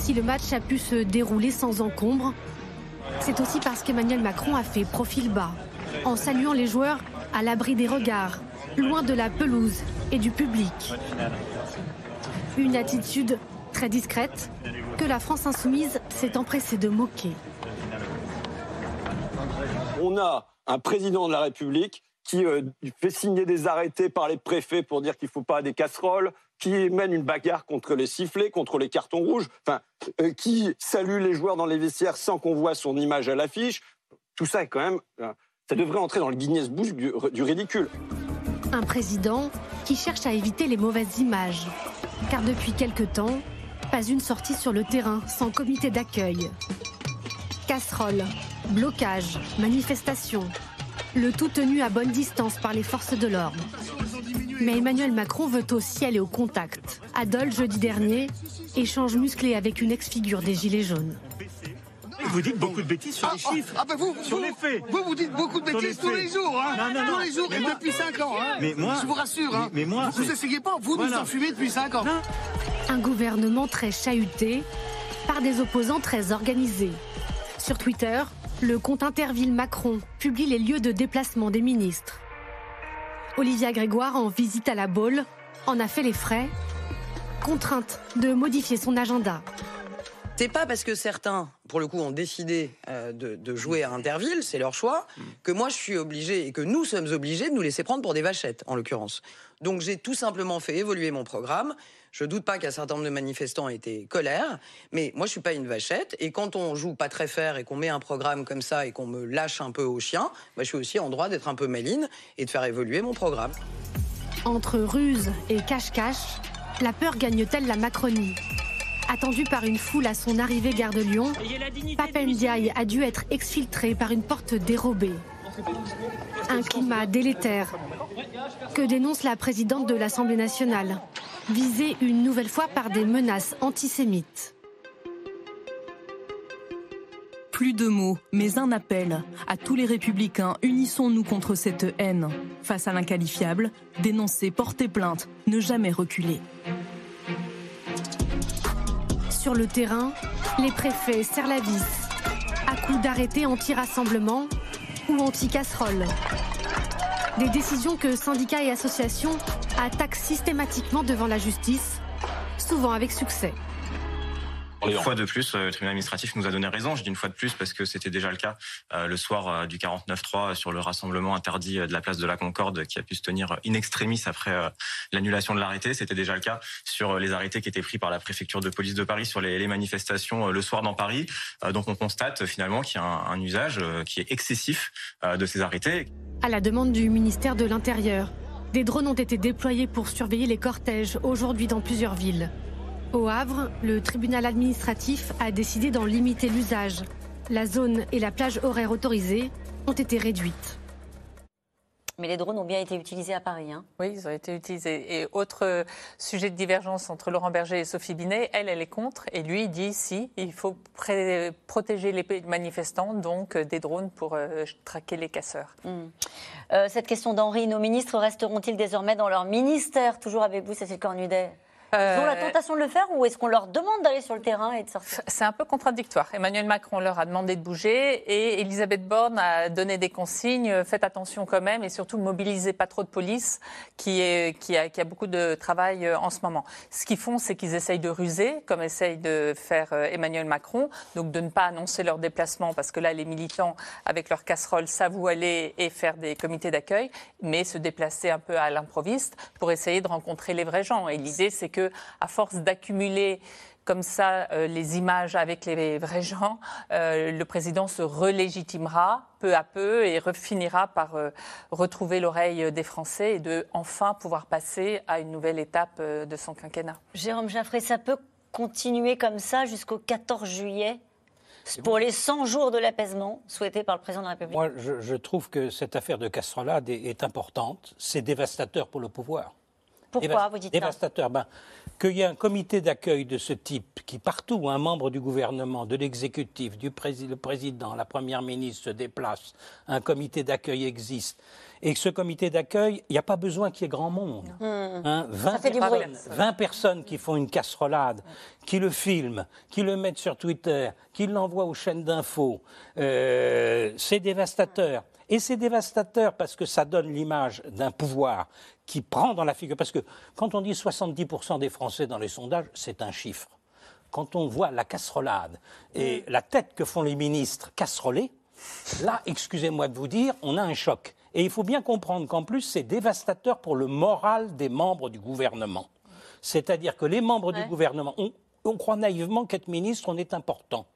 Si le match a pu se dérouler sans encombre, c'est aussi parce qu'Emmanuel Macron a fait profil bas, en saluant les joueurs à l'abri des regards, loin de la pelouse et du public. Une attitude très discrète que la France insoumise s'est empressée de moquer. On a un président de la République qui euh, fait signer des arrêtés par les préfets pour dire qu'il ne faut pas des casseroles, qui mène une bagarre contre les sifflets, contre les cartons rouges, enfin, euh, qui salue les joueurs dans les vestiaires sans qu'on voit son image à l'affiche. Tout ça est quand même, euh, ça devrait entrer dans le Guinness Book du, du ridicule. Un président qui cherche à éviter les mauvaises images. Car depuis quelque temps, pas une sortie sur le terrain sans comité d'accueil. Casseroles, blocages, manifestations. Le tout tenu à bonne distance par les forces de l'ordre. Mais Emmanuel Macron veut aussi aller au contact. À Dole, jeudi dernier, échange musclé avec une ex-figure des Gilets jaunes. Vous dites beaucoup de bêtises sur les Ah, chiffres, ah, bah vous, sur vous- les faits. Vous, vous dites beaucoup de bêtises tous les jours, hein Non, non, non. Tous les jours Mais et moi- depuis 5 ans, hein Mais moi- Je vous rassure, hein Mais- mais moi, Vous essayez pas, vous Voilà. nous en fumez depuis 5 ans. Un gouvernement très chahuté par des opposants très organisés. Sur Twitter, le compte Interville Macron publie les lieux de déplacement des ministres. Olivia Grégoire, en visite à la Baule, en a fait les frais, contrainte de modifier son agenda. C'est pas parce que certains, pour le coup, ont décidé euh, de, jouer à Interville, c'est leur choix, que moi je suis obligé et que nous sommes obligés de nous laisser prendre pour des vachettes, en l'occurrence. Donc j'ai tout simplement fait évoluer mon programme. Je doute pas qu'un certain nombre de manifestants aient été colère, mais moi je suis pas une vachette. Et quand on joue pas très fair et qu'on met un programme comme ça et qu'on me lâche un peu au chien, bah, je suis aussi en droit d'être un peu maline et de faire évoluer mon programme. Entre ruse et cache-cache, la peur gagne-t-elle la Macronie? Attendu par une foule à son arrivée gare de Lyon, Pape Ndiaye a dû être exfiltré par une porte dérobée. Un climat délétère que dénonce la présidente de l'Assemblée nationale, visée une nouvelle fois par des menaces antisémites. Plus de mots, mais un appel. À tous les républicains, unissons-nous contre cette haine. Face à l'inqualifiable, dénoncer, porter plainte, ne jamais reculer. Sur le terrain, les préfets serrent la vis, à coups d'arrêtés anti-rassemblement ou anti-casserole. Des décisions que syndicats et associations attaquent systématiquement devant la justice, souvent avec succès. Une fois de plus, euh, le tribunal administratif nous a donné raison. Je dis une fois de plus parce que c'était déjà le cas euh, le soir euh, du 49-3 sur le rassemblement interdit de la place de la Concorde qui a pu se tenir in extremis après euh, l'annulation de l'arrêté. C'était déjà le cas sur les arrêtés qui étaient pris par la préfecture de police de Paris sur les, les manifestations euh, le soir dans Paris. Euh, donc on constate finalement qu'il y a un, un usage euh, qui est excessif euh, de ces arrêtés. À la demande du ministère de l'Intérieur, des drones ont été déployés pour surveiller les cortèges aujourd'hui dans plusieurs villes. Au Havre, le tribunal administratif a décidé d'en limiter l'usage. La zone et la plage horaire autorisée ont été réduites. Mais les drones ont bien été utilisés à Paris. Hein. Oui, ils ont été utilisés. Et autre euh, sujet de divergence entre Laurent Berger et Sophie Binet, elle, elle est contre, et lui, il dit si, il faut protéger les manifestants, donc euh, des drones pour euh, traquer les casseurs. Mm. Euh, cette question d'Henri, nos ministres resteront-ils désormais dans leur ministère? Toujours avec vous, Cécile Cornudet. Ils ont la Euh, tentation de le faire ou est-ce qu'on leur demande d'aller sur le terrain et de sortir? C'est un peu contradictoire. Emmanuel Macron leur a demandé de bouger et Elisabeth Borne a donné des consignes. Faites attention quand même et surtout mobilisez pas trop de police qui, est, qui, a, qui a beaucoup de travail euh, en ce moment. Ce qu'ils font, c'est qu'ils essayent de ruser, comme essaye de faire euh, Emmanuel Macron, donc de ne pas annoncer leur déplacement parce que là, les militants, avec leurs casseroles, savent où aller et faire des comités d'accueil, mais se déplacer un peu à l'improviste pour essayer de rencontrer les vrais gens. Et l'idée, c'est que à force d'accumuler comme ça euh, les images avec les vrais gens, euh, le président se relégitimera peu à peu et finira par euh, retrouver l'oreille des Français et de enfin pouvoir passer à une nouvelle étape euh, de son quinquennat. Jérôme Jaffré, ça peut continuer comme ça jusqu'au 14 juillet pour les 100 jours de l'apaisement souhaités par le président de la République? Moi, je, je trouve que cette affaire de casserolade est, est importante. C'est dévastateur pour le pouvoir. Pourquoi vous dites ça Dévastateur. Ben, qu'il y ait un comité d'accueil de ce type, qui partout un membre du gouvernement, de l'exécutif, du prési- le président, la première ministre se déplace, un comité d'accueil existe, et ce comité d'accueil, il n'y a pas besoin qu'il y ait grand monde. Hein, 20, Ça fait du bruit. personnes, 20 personnes qui font une casserolade, qui le filment, qui le mettent sur Twitter, qui l'envoient aux chaînes d'infos, euh, c'est dévastateur. Et c'est dévastateur parce que ça donne l'image d'un pouvoir qui prend dans la figure. Parce que quand on dit 70% des Français dans les sondages, c'est un chiffre. Quand on voit la casserolade et la tête que font les ministres casserolés, là, excusez-moi de vous dire, on a un choc. Et il faut bien comprendre qu'en plus, c'est dévastateur pour le moral des membres du gouvernement. C'est-à-dire que les membres du gouvernement, on, on croit naïvement qu'être ministre, on est important.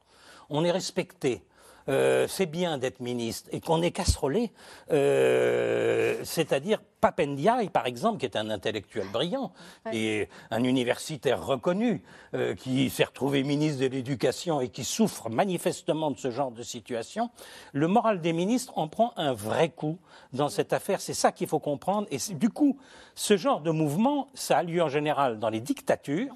On est respecté. Euh, c'est bien d'être ministre et qu'on est casserolé, euh, c'est-à-dire Papendiaï, par exemple, qui est un intellectuel brillant et un universitaire reconnu, euh, qui s'est retrouvé ministre de l'Éducation et qui souffre manifestement de ce genre de situation, le moral des ministres en prend un vrai coup dans cette affaire. C'est ça qu'il faut comprendre. Et du coup, ce genre de mouvement, ça a lieu en général dans les dictatures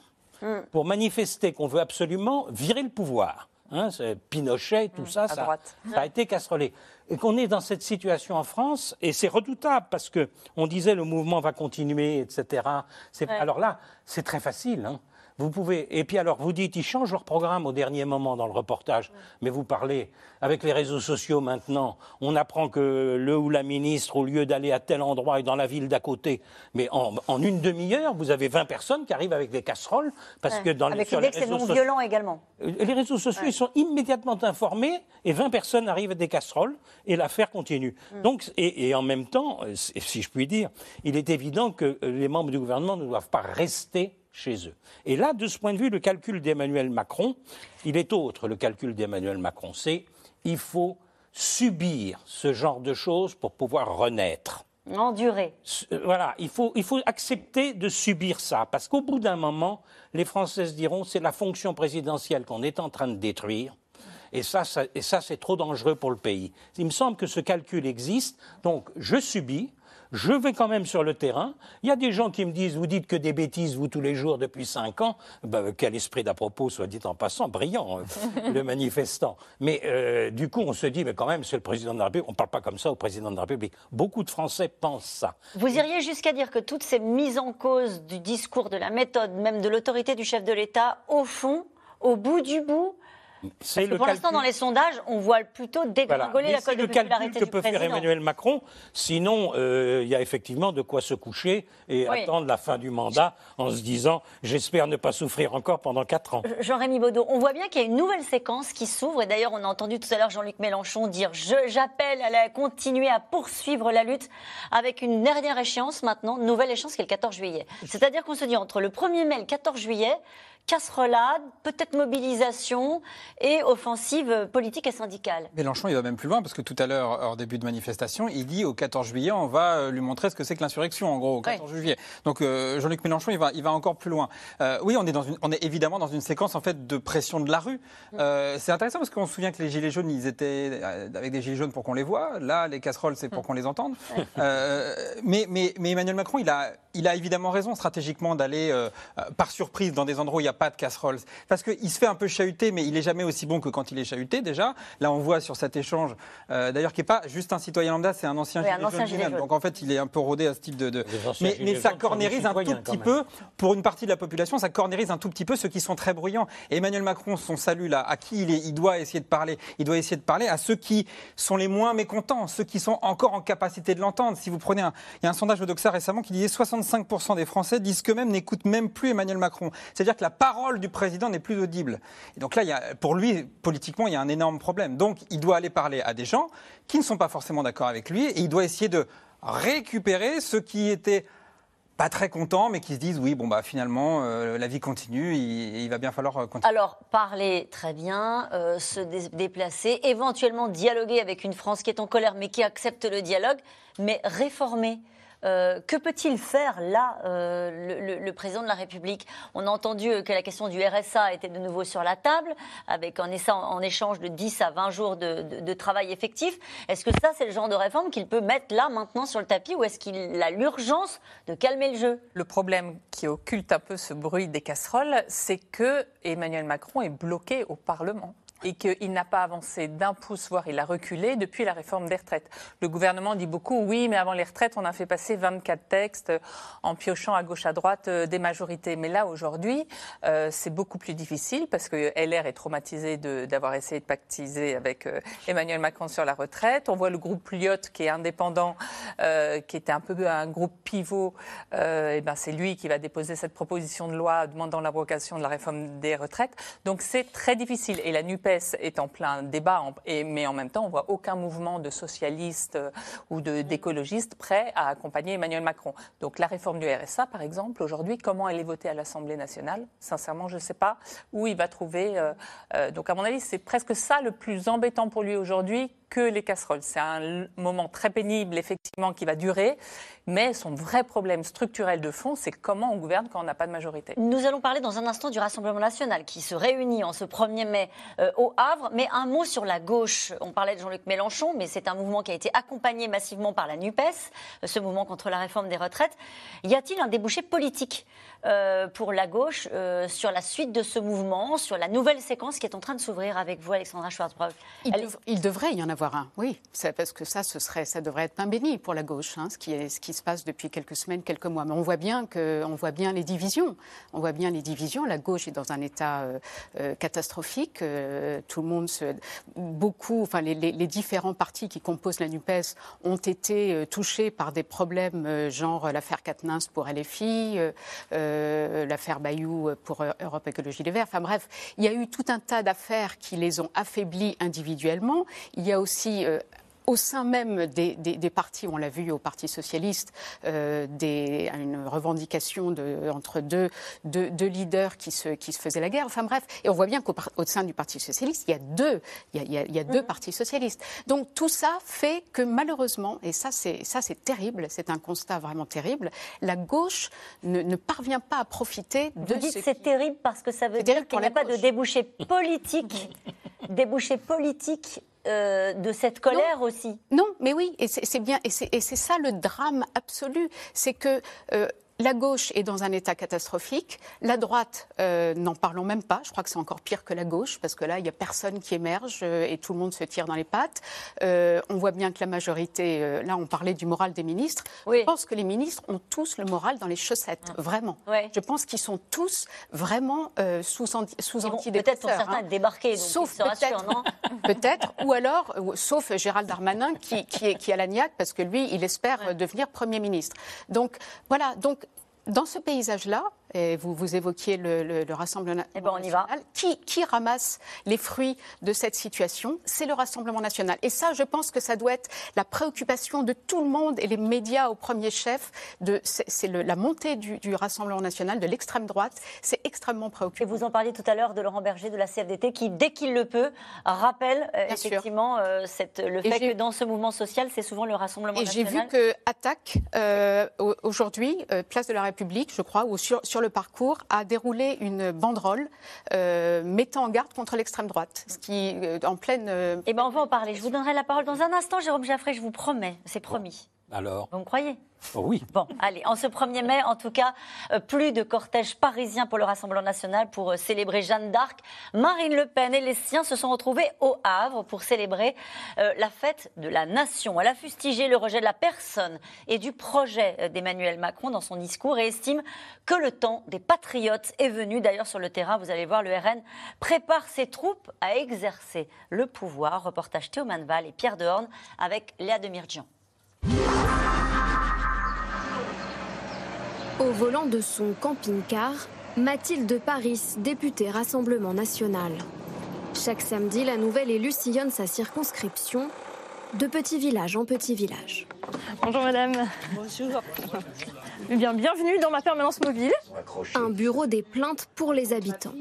pour manifester qu'on veut absolument virer le pouvoir. Hein, Pinochet, tout ça, ça, droite. ça a été casserolé. Et qu'on est dans cette situation en France, et c'est redoutable parce que on disait le mouvement va continuer, etc. Ouais. Alors là, c'est très facile. hein. Vous pouvez. Et puis alors, vous dites, ils changent leur programme au dernier moment dans le reportage. Mais vous parlez avec les réseaux sociaux maintenant. On apprend que le ou la ministre, au lieu d'aller à tel endroit et dans la ville d'à côté, mais en, en une demi-heure, vous avez 20 personnes qui arrivent avec des casseroles parce Ouais. que dans les, Avec l'idée les réseaux non sociaux- violent également. euh, les réseaux sociaux, ils sont immédiatement informés et 20 personnes arrivent à des casseroles et l'affaire continue. Mm. Donc, et, et en même temps, euh, si si je puis dire, il est évident que euh, les membres du gouvernement ne doivent pas rester chez eux. Et là, de ce point de vue, le calcul d'Emmanuel Macron, il est autre, le calcul d'Emmanuel Macron. C'est il faut subir ce genre de choses pour pouvoir renaître. Endurer. Euh, Voilà, il faut, il faut accepter de subir ça, parce qu'au bout d'un moment, les Français se diront c'est la fonction présidentielle qu'on est en train de détruire. Et ça, ça- et ça, c'est trop dangereux pour le pays. Il me semble que ce calcul existe, donc je subis, je vais quand même sur le terrain. Il y a des gens qui me disent, vous dites que des bêtises, vous, tous les jours, depuis cinq ans. Ben, quel esprit d'à propos, soit dit en passant, brillant, euh, le manifestant. Mais euh, du coup, on se dit, mais quand même, c'est le président de la République. On ne parle pas comme ça au président de la République. Beaucoup de Français pensent ça. Vous iriez jusqu'à dire que toutes ces mises en cause du discours, de la méthode, même de l'autorité du chef de l'État, au fond, au bout du bout, C'est pour l'instant, calcul- dans les sondages, on voit plutôt dégringoler la c'est cote de le calcul que peut faire. Emmanuel Macron. Sinon, euh, il y a effectivement de quoi se coucher et Oui. attendre la fin du mandat en se disant j'espère ne pas souffrir encore pendant quatre ans. Jean-Rémy Baudot, on voit bien qu'il y a une nouvelle séquence qui s'ouvre. Et d'ailleurs, on a entendu tout à l'heure Jean-Luc Mélenchon dire J'appelle à la- continuer à poursuivre la lutte avec une dernière échéance maintenant, nouvelle échéance qui est le 14 juillet. C'est-à-dire qu'on se dit entre le 1er mai et le 14 juillet, casserolade, peut-être mobilisation et offensive politique et syndicale. Mélenchon, il va même plus loin parce que tout à l'heure, hors début de manifestation, il dit au 14 juillet, on va euh, lui montrer ce que c'est que l'insurrection, en gros, au 14 juillet. Donc euh, Jean-Luc Mélenchon, il va, il va encore plus loin. Euh, oui, on est, dans une, on est évidemment dans une séquence en fait de pression de la rue. Euh, c'est intéressant parce qu'on se souvient que les gilets jaunes, ils étaient avec des gilets jaunes pour qu'on les voit. Là, les casseroles, c'est pour qu'on les entende. Euh, mais, mais, mais Emmanuel Macron, il a, il a évidemment raison stratégiquement d'aller par surprise dans des endroits où il n'y a a pas de casserole Parce qu'il se fait un peu chahuter, mais il est jamais aussi bon que quand il est chahuté déjà. Là, on voit sur cet échange, euh, d'ailleurs, qui n'est pas juste un citoyen lambda, c'est un ancien Oui, un gilet ancien jaune gilet lui-même. jaune. Donc en fait, il est un peu rodé à ce type de. Mais, ça cornérise un tout petit peu, pour une partie de la population, ça cornérise un tout petit peu ceux qui sont très bruyants. Et Emmanuel Macron, son salut là, à qui il, est, il doit essayer de parler Il doit essayer de parler à ceux qui sont les moins mécontents, ceux qui sont encore en capacité de l'entendre. Si vous prenez un, il y a un sondage de Doxa récemment qui disait 65% des Français disent qu'eux-mêmes n'écoutent même plus Emmanuel Macron. C'est-à-dire que la parole du président n'est plus audible. Et donc là, il y a, pour lui, politiquement, il y a un énorme problème. Donc, il doit aller parler à des gens qui ne sont pas forcément d'accord avec lui et il doit essayer de récupérer ceux qui étaient pas très contents, mais qui se disent oui, bon bah finalement euh, la vie continue, il, il va bien falloir euh, continuer. Alors, parler très bien, euh, se dé- déplacer, éventuellement dialoguer avec une France qui est en colère mais qui accepte le dialogue, mais réformer. Euh, que peut-il faire là, euh, le, président de la République? On a entendu euh, que la question du RSA était de nouveau sur la table, avec en, en échange de 10 à 20 jours de travail effectif. Est-ce que ça, c'est le genre de réforme qu'il peut mettre là, maintenant, sur le tapis, ou est-ce qu'il a l'urgence de calmer le jeu? Le problème qui occulte un peu ce bruit des casseroles, c'est que Emmanuel Macron est bloqué au Parlement et qu'il n'a pas avancé d'un pouce, voire il a reculé depuis la réforme des retraites. Le gouvernement dit beaucoup, oui, mais avant les retraites, on a fait passer 24 textes en piochant à gauche, à droite euh, des majorités. Mais là, aujourd'hui, euh, c'est beaucoup plus difficile parce que LR est traumatisé d'avoir essayé de pactiser avec euh, Emmanuel Macron sur la retraite. On voit le groupe Lyotte, qui est indépendant, qui était un peu un groupe pivot, et ben c'est lui qui va déposer cette proposition de loi demandant l'abrogation de la réforme des retraites. Donc c'est très difficile. Et la NUPES est en plein débat, et, mais en même temps, on voit aucun mouvement de socialistes euh, ou de- d'écologistes prêt à accompagner Emmanuel Macron. Donc la réforme du RSA, par exemple, aujourd'hui, comment elle est votée à l'Assemblée nationale? Sincèrement, je ne sais pas où il va trouver. euh, euh, donc à mon avis, c'est presque ça le plus embêtant pour lui aujourd'hui que les casseroles. C'est un moment très pénible, effectivement, qui va durer, mais son vrai problème structurel de fond, c'est comment on gouverne quand on n'a pas de majorité. Nous allons parler dans un instant du Rassemblement national qui se réunit en ce 1er mai euh, au Havre. Mais un mot sur la gauche. On parlait de Jean-Luc Mélenchon, mais c'est un mouvement qui a été accompagné massivement par la NUPES, euh, ce mouvement contre la réforme des retraites. Y a-t-il un débouché politique? Euh, pour la gauche euh, sur la suite de ce mouvement, sur la nouvelle séquence qui est en train de s'ouvrir avec vous, Alexandra Schwarzbrug Il, dev- il devrait y en avoir un, oui, parce que ça, ce serait, ça devrait être pain béni pour la gauche, hein, ce, qui est, ce qui se passe depuis quelques semaines, quelques mois. Mais on voit bien que, on voit bien les divisions. On voit bien les divisions. La gauche est dans un état euh, catastrophique. Tout le monde, se, beaucoup, enfin les, les- les différents partis qui composent la Nupes ont été touchés par des problèmes genre l'affaire Katnins pour LFI, euh, euh, l'affaire Bayou pour euh, Europe Écologie Les Verts. Enfin bref, il y a eu tout un tas d'affaires qui les ont affaiblis individuellement. Il y a aussi euh, au sein même des, des- des partis, on l'a vu au Parti socialiste, euh, des, une revendication de, entre deux, deux, deux leaders qui se, qui se faisaient la guerre. Enfin bref, et on voit bien qu'au sein du Parti socialiste, il y a deux, il y a, il y deux partis socialistes. Donc tout ça fait que malheureusement, et ça c'est ça c'est terrible, c'est un constat vraiment terrible, la gauche ne, ne parvient pas à profiter de Vous dites ce c'est terrible parce que ça veut dire qu'il n'y a pas de débouché politique, débouché politique euh, de cette colère aussi. Non, mais oui, et c'est bien, et c'est et c'est ça le drame absolu, c'est que euh, la gauche est dans un état catastrophique, la droite, euh, n'en parlons même pas, je crois que c'est encore pire que la gauche, parce que là, il n'y a personne qui émerge euh, et tout le monde se tire dans les pattes. Euh, on voit bien que la majorité, là on parlait du moral des ministres, je pense que les ministres ont tous le moral dans les chaussettes, vraiment. Je pense qu'ils sont tous vraiment euh, sous, anti, sous peut-être pour certains être débarqués, donc Sauf peut-être, peut-être, ou alors, sauf Gérald Darmanin qui, qui, est, qui a la niaque parce que lui, il espère devenir Premier ministre. Donc voilà, donc dans ce paysage-là, et vous, vous évoquiez le, le- le Rassemblement Eh ben, on y va. national, qui, qui ramasse les fruits de cette situation? C'est le Rassemblement national. Et ça, je pense que ça doit être la préoccupation de tout le monde et les médias au premier chef. C'est la montée du, du Rassemblement national, de l'extrême droite. C'est extrêmement préoccupant. Et vous en parliez tout à l'heure de Laurent Berger de la CFDT qui, dès qu'il le peut, rappelle euh, effectivement euh, cette, le Et fait que dans ce mouvement social, c'est souvent le Rassemblement Et j'ai national. vu que Attaque, euh, au- aujourd'hui, place de la République, je crois, ou sur, sur le parcours, a déroulé une banderole euh, mettant en garde contre l'extrême droite, ce qui, euh, en pleine. euh, Eh ben, on va en parler. Je vous donnerai la parole dans un instant, Jérôme Jaffré, je vous promets, c'est promis. Alors Vous me croyez? Oh oui. Bon, allez, en ce 1er mai, en tout cas, euh, plus de cortège parisien pour le Rassemblement national pour euh, célébrer Jeanne d'Arc. Marine Le Pen et les siens se sont retrouvés au Havre pour célébrer euh, la fête de la nation. Elle a fustigé le rejet de la personne et du projet d'Emmanuel Macron dans son discours et estime que le temps des patriotes est venu. D'ailleurs, sur le terrain, vous allez voir, le RN prépare ses troupes à exercer le pouvoir. Reportage Théo Manval et Pierre Dehorne avec Léa Demirjian. Au volant de son camping-car, Mathilde Paris, députée Rassemblement national. Chaque samedi, la nouvelle élue sillonne sa circonscription de petit village en petit village. Bonjour madame. Bonjour. Eh bien, bienvenue dans ma permanence mobile. Un bureau des plaintes pour les habitants.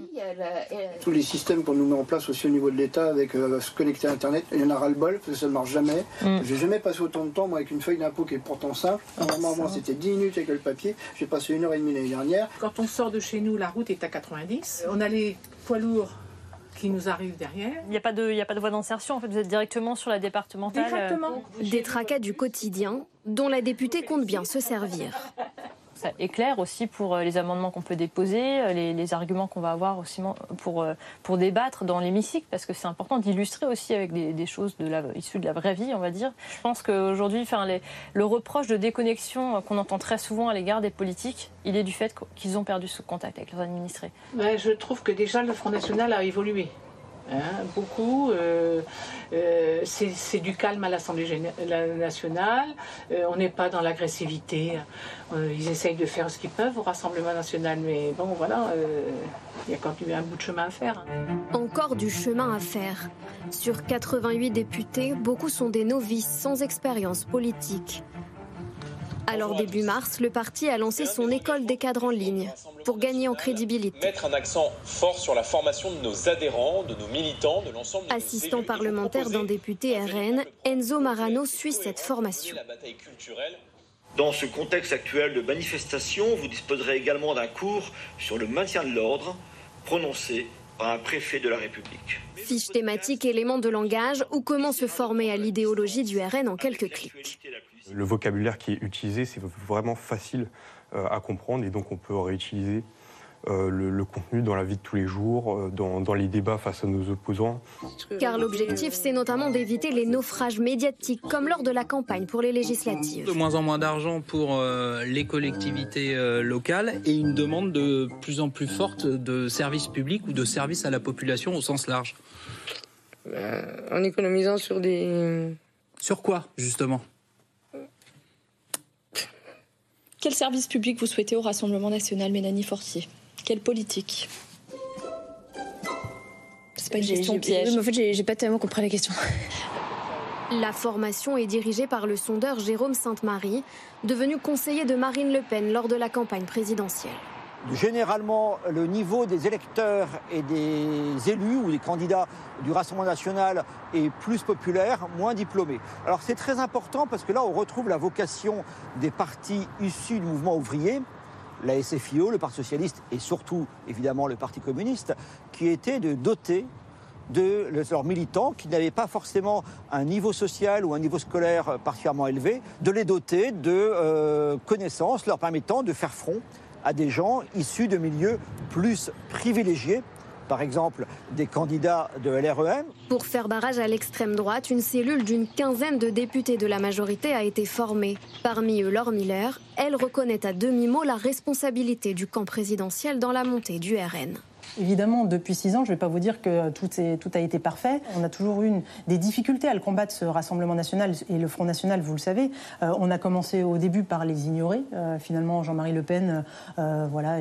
Tous les systèmes qu'on nous met en place aussi au niveau de l'État avec euh, se connecter à Internet, il y en a ras-le-bol, parce que ça ne marche jamais. Mm. J'ai jamais passé autant de temps moi, avec une feuille d'impôt qui est pourtant simple. Normalement, c'était 10 minutes avec le papier. J'ai passé une heure et demie l'année dernière. Quand on sort de chez nous, la route est à 90. On a les poids lourds qui nous arrivent derrière. Il n'y a pas de, il y a pas de voie d'insertion. En fait, vous êtes directement sur la départementale. Exactement. Des tracas du quotidien dont la députée compte bien se servir. Ça éclaire aussi pour euh, les amendements qu'on peut déposer, euh, les, les arguments qu'on va avoir aussi pour, euh, pour débattre dans l'hémicycle, parce que c'est important d'illustrer aussi avec des, choses de la, issues de la vraie vie, on va dire. Je pense qu'aujourd'hui, enfin, le reproche de déconnexion qu'on entend très souvent à l'égard des politiques, il est du fait qu'ils ont perdu ce contact avec leurs administrés. Je trouve que déjà le Front National a évolué. Hein, beaucoup. euh, euh, c'est du calme à l'Assemblée nationale. Euh, on n'est pas dans l'agressivité. Ils essayent de faire ce qu'ils peuvent au Rassemblement national, mais bon, voilà, il y a quand même un bout de chemin à faire. hein. Encore du chemin à faire. Sur 88 députés, beaucoup sont des novices sans expérience politique. Alors début mars, le parti a lancé son école des cadres en ligne pour gagner en crédibilité. Mettre un accent fort sur la formation de nos adhérents, de nos militants, de l'ensemble de nos Assistant parlementaire d'un député RN, Enzo Marano suit cette formation. Dans ce contexte actuel de manifestation, vous disposerez également d'un cours sur le maintien de l'ordre prononcé par un préfet de la République. Fiche thématique, éléments de langage ou comment se former à l'idéologie du RN en quelques clics. Le vocabulaire qui est utilisé, c'est vraiment facile euh, à comprendre et donc on peut réutiliser euh, le, le contenu dans la vie de tous les jours, euh, dans, dans les débats face à nos opposants. Car l'objectif, c'est notamment d'éviter les naufrages médiatiques comme lors de la campagne pour les législatives. De moins en moins d'argent pour euh, les collectivités euh, locales et une demande de plus en plus forte de services publics ou de services à la population au sens large. en économisant sur des... Sur quoi, justement? Quel service public vous souhaitez au Rassemblement national, Mélanie Fortier? Quelle politique? C'est pas une question piège. mais en fait, j'ai pas tellement compris la question. La formation est dirigée par le sondeur Jérôme Sainte-Marie, devenu conseiller de Marine Le Pen lors de la campagne présidentielle. Généralement, le niveau des électeurs et des élus ou des candidats du Rassemblement national est plus populaire, moins diplômé. Alors c'est très important parce que là, on retrouve la vocation des partis issus du mouvement ouvrier, la SFIO, le Parti socialiste et surtout, évidemment, le Parti communiste, qui était de doter de leurs militants qui n'avaient pas forcément un niveau social ou un niveau scolaire particulièrement élevé, de les doter de euh, connaissances leur permettant de faire front à des gens issus de milieux plus privilégiés, par exemple des candidats de LREM. Pour faire barrage à l'extrême droite, une cellule d'une quinzaine de députés de la majorité a été formée. Parmi eux, Laure Miller, elle reconnaît à demi-mot la responsabilité du camp présidentiel dans la montée du RN. Évidemment, depuis six ans, je ne vais pas vous dire que tout, a été parfait. On a toujours eu des difficultés à le combattre, ce Rassemblement national et le Front national, vous le savez. Euh, on a commencé au début par les ignorer. Euh, finalement, Jean-Marie Le Pen, euh, voilà,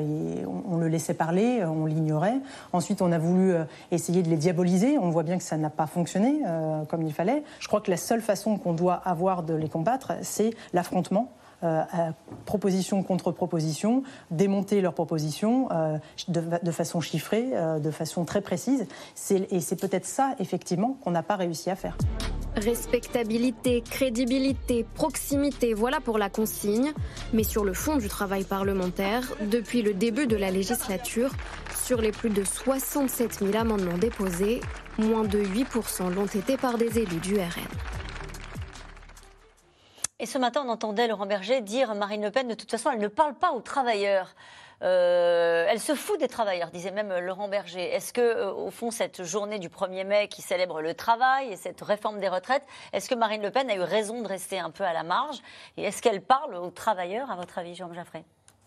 on, on le laissait parler, on l'ignorait. Ensuite, on a voulu essayer de les diaboliser. On voit bien que ça n'a pas fonctionné comme il fallait. Je crois que la seule façon qu'on doit avoir de les combattre, c'est l'affrontement euh, proposition contre proposition, démonter leurs propositions euh, de, façon chiffrée, euh, de façon très précise. Et c'est peut-être ça, effectivement, qu'on n'a pas réussi à faire. Respectabilité, crédibilité, proximité, voilà pour la consigne. Mais sur le fond du travail parlementaire, depuis le début de la législature, sur les plus de 67 000 amendements déposés, moins de 8% l'ont été par des élus du RN. Et ce matin, on entendait Laurent Berger dire Marine Le Pen, de toute façon, elle ne parle pas aux travailleurs. Euh, elle se fout des travailleurs, disait même Laurent Berger. Est-ce que, euh, au fond, cette journée du 1er mai qui célèbre le travail et cette réforme des retraites, est-ce que Marine Le Pen a eu raison de rester un peu à la marge? Et est-ce qu'elle parle aux travailleurs, à votre avis, Jean Jaffré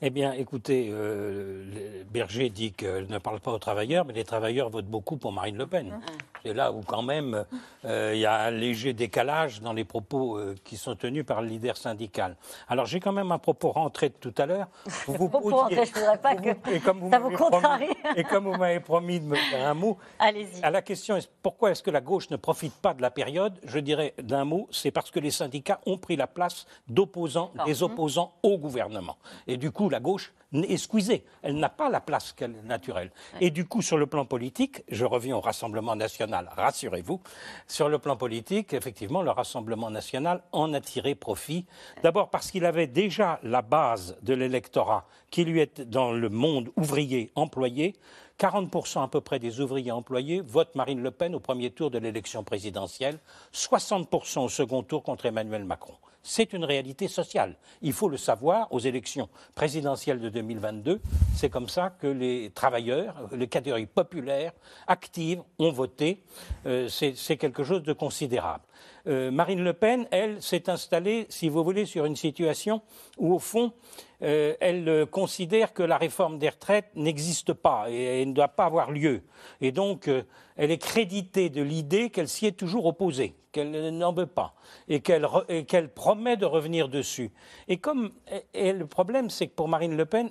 eh bien, écoutez, euh, Berger dit qu'elle ne parle pas aux travailleurs, mais les travailleurs votent beaucoup pour Marine Le Pen. C'est là où, quand même, euh, il y a un léger décalage dans les propos euh, qui sont tenus par le leader syndical. Alors, j'ai quand même un propos rentré de tout à l'heure. Vous vous propos rentré, je ne voudrais pas que et comme vous ça vous contrarie. Promis, et comme vous m'avez promis de me faire un mot, à la question pourquoi est-ce que la gauche ne profite pas de la période, je dirais d'un mot, c'est parce que les syndicats ont pris la place d'opposants, des opposants au gouvernement. Et du coup, la gauche est squeezée. Elle n'a pas la place qu'elle est naturelle. Et du coup, sur le plan politique, je reviens au Rassemblement national, rassurez-vous, sur le plan politique, effectivement, le Rassemblement national en a tiré profit. D'abord parce qu'il avait déjà la base de l'électorat qui lui est dans le monde ouvrier employé. 40% à peu près des ouvriers employés votent Marine Le Pen au premier tour de l'élection présidentielle, 60% au second tour contre Emmanuel Macron c'est une réalité sociale. Il faut le savoir, aux élections présidentielles de 2022, c'est comme ça que les travailleurs, les catégories populaires, actives, ont voté. Euh, c'est quelque chose de considérable. Euh, Marine Le Pen, elle, s'est installée, si vous voulez, sur une situation où, au fond, euh, elle considère que la réforme des retraites n'existe pas et, ne doit pas avoir lieu. Et donc, elle est créditée de l'idée qu'elle s'y est toujours opposée qu'elle n'en veut pas et qu'elle promet de revenir dessus. Et comme le problème, c'est que pour Marine Le Pen,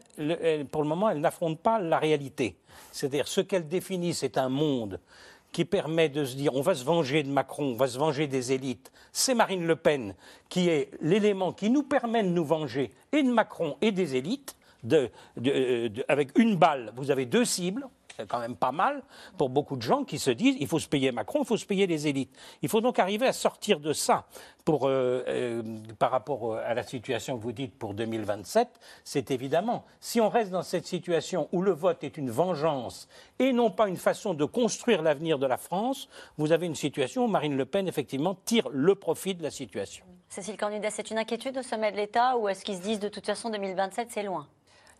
pour le moment, elle n'affronte pas la réalité. C'est-à-dire ce qu'elle définit, c'est un monde qui permet de se dire on va se venger de Macron, on va se venger des élites. C'est Marine Le Pen qui est l'élément qui nous permet de nous venger et de Macron et des élites. avec une balle, vous avez deux cibles c'est quand même pas mal pour beaucoup de gens qui se disent il faut se payer Macron, il faut se payer les élites. Il faut donc arriver à sortir de ça pour, euh, euh, par rapport à la situation que vous dites pour 2027. C'est évidemment, si on reste dans cette situation où le vote est une vengeance et non pas une façon de construire l'avenir de la France, vous avez une situation où Marine Le Pen, effectivement, tire le profit de la situation. Cécile Cornudet, c'est une inquiétude au sommet de l'État ou est-ce qu'ils se disent de toute façon 2027 c'est loin?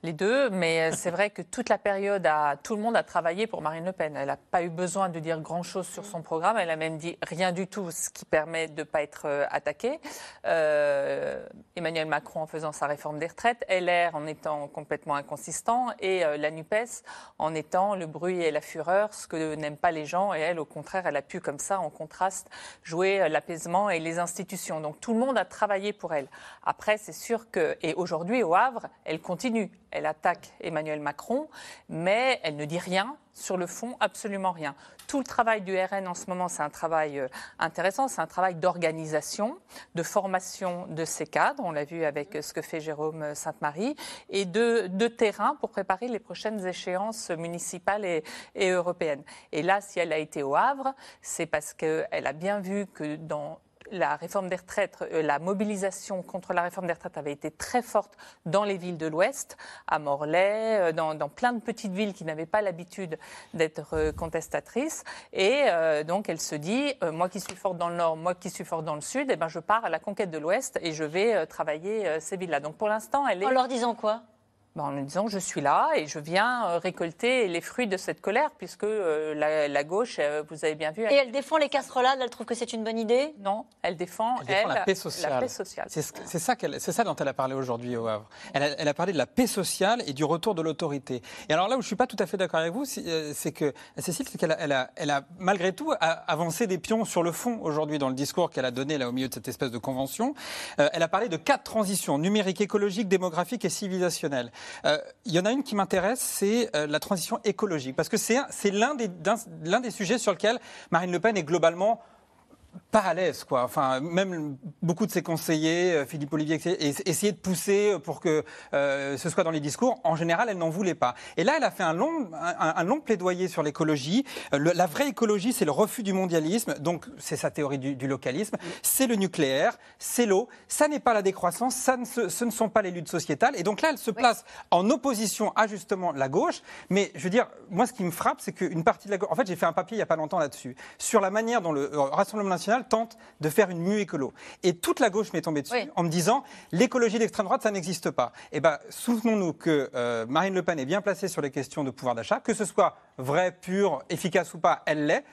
Les deux, mais euh, c'est vrai que toute la période, tout le monde a travaillé pour Marine Le Pen. Elle n'a pas eu besoin de dire grand-chose sur son programme. Elle a même dit rien du tout, ce qui permet de ne pas être euh, attaquée. Euh, Emmanuel Macron en faisant sa réforme des retraites, LR en étant complètement inconsistant et la NUPES en étant le bruit et la fureur, ce que n'aiment pas les gens. Et elle, au contraire, elle a pu comme ça, en contraste, jouer l'apaisement et les institutions. Donc tout le monde a travaillé pour elle. Après, c'est sûr que, et aujourd'hui au Havre, elle continue elle attaque Emmanuel Macron, mais elle ne dit rien sur le fond, absolument rien. Tout le travail du RN en ce moment, c'est un travail euh, intéressant, c'est un travail d'organisation, de formation de ses cadres, on l'a vu avec ce que fait Jérôme Sainte-Marie, et de, terrain pour préparer les prochaines échéances municipales et, et européennes. Et là, si elle a été au Havre, c'est parce qu'elle a bien vu que dans la réforme des retraites, euh, la mobilisation contre la réforme des retraites avait été très forte dans les villes de l'Ouest, à Morlaix, euh, dans, plein de petites villes qui n'avaient pas l'habitude d'être euh, contestatrices. Et donc elle se dit, moi qui suis forte dans le Nord, moi qui suis forte dans le Sud, eh ben, je pars à la conquête de l'Ouest et je vais travailler ces villes-là. Donc pour l'instant, elle est... En leur disant quoi? En disant je suis là et je viens euh, récolter les fruits de cette colère, puisque euh, la, gauche, euh, vous avez bien vu. Et elle défend les casserolades, elle trouve que c'est une bonne idée? Non, elle défend, elle, la paix sociale. C'est ça, ça, dont elle a parlé aujourd'hui au Havre. Elle a, parlé de la paix sociale et du retour de l'autorité. Et alors là où je ne suis pas tout à fait d'accord avec vous, c'est que Cécile, c'est qu'elle a, elle a, elle a, malgré tout avancé des pions sur le fond aujourd'hui dans le discours qu'elle a donné là au milieu de cette espèce de convention. elle a parlé de quatre transitions numérique, écologique, démographique et civilisationnelle. Euh, il y en a une qui m'intéresse, c'est euh, la transition écologique, parce que c'est l'un des, sujets sur lequel Marine Le Pen est globalement pas à l'aise, quoi. Enfin, même beaucoup de ses conseillers, euh, Philippe Olivier, essayaient de pousser pour que euh, ce soit dans les discours. En général, elle n'en voulait pas. Et là, elle a fait un long, un, long plaidoyer sur l'écologie. Euh, la vraie écologie, c'est le refus du mondialisme. Donc, c'est sa théorie du, localisme. C'est le nucléaire, c'est l'eau. Ça n'est pas la décroissance. Ça ne ce ne sont pas les luttes sociétales. Et donc là, elle se place en opposition à justement la gauche. Mais je veux dire, moi, ce qui me frappe, c'est qu'une partie de la gauche. En fait, j'ai fait un papier il y a pas longtemps là-dessus sur la manière dont le Rassemblement national nationale tente de faire une mue écolo. Et toute la gauche m'est tombée dessus Oui. en me disant l'écologie d'extrême droite, ça n'existe pas. Eh ben, souvenons-nous que euh, Marine Le Pen est bien placée sur les questions de pouvoir d'achat, que ce soit vrai, pur, efficace ou pas, elle l'est.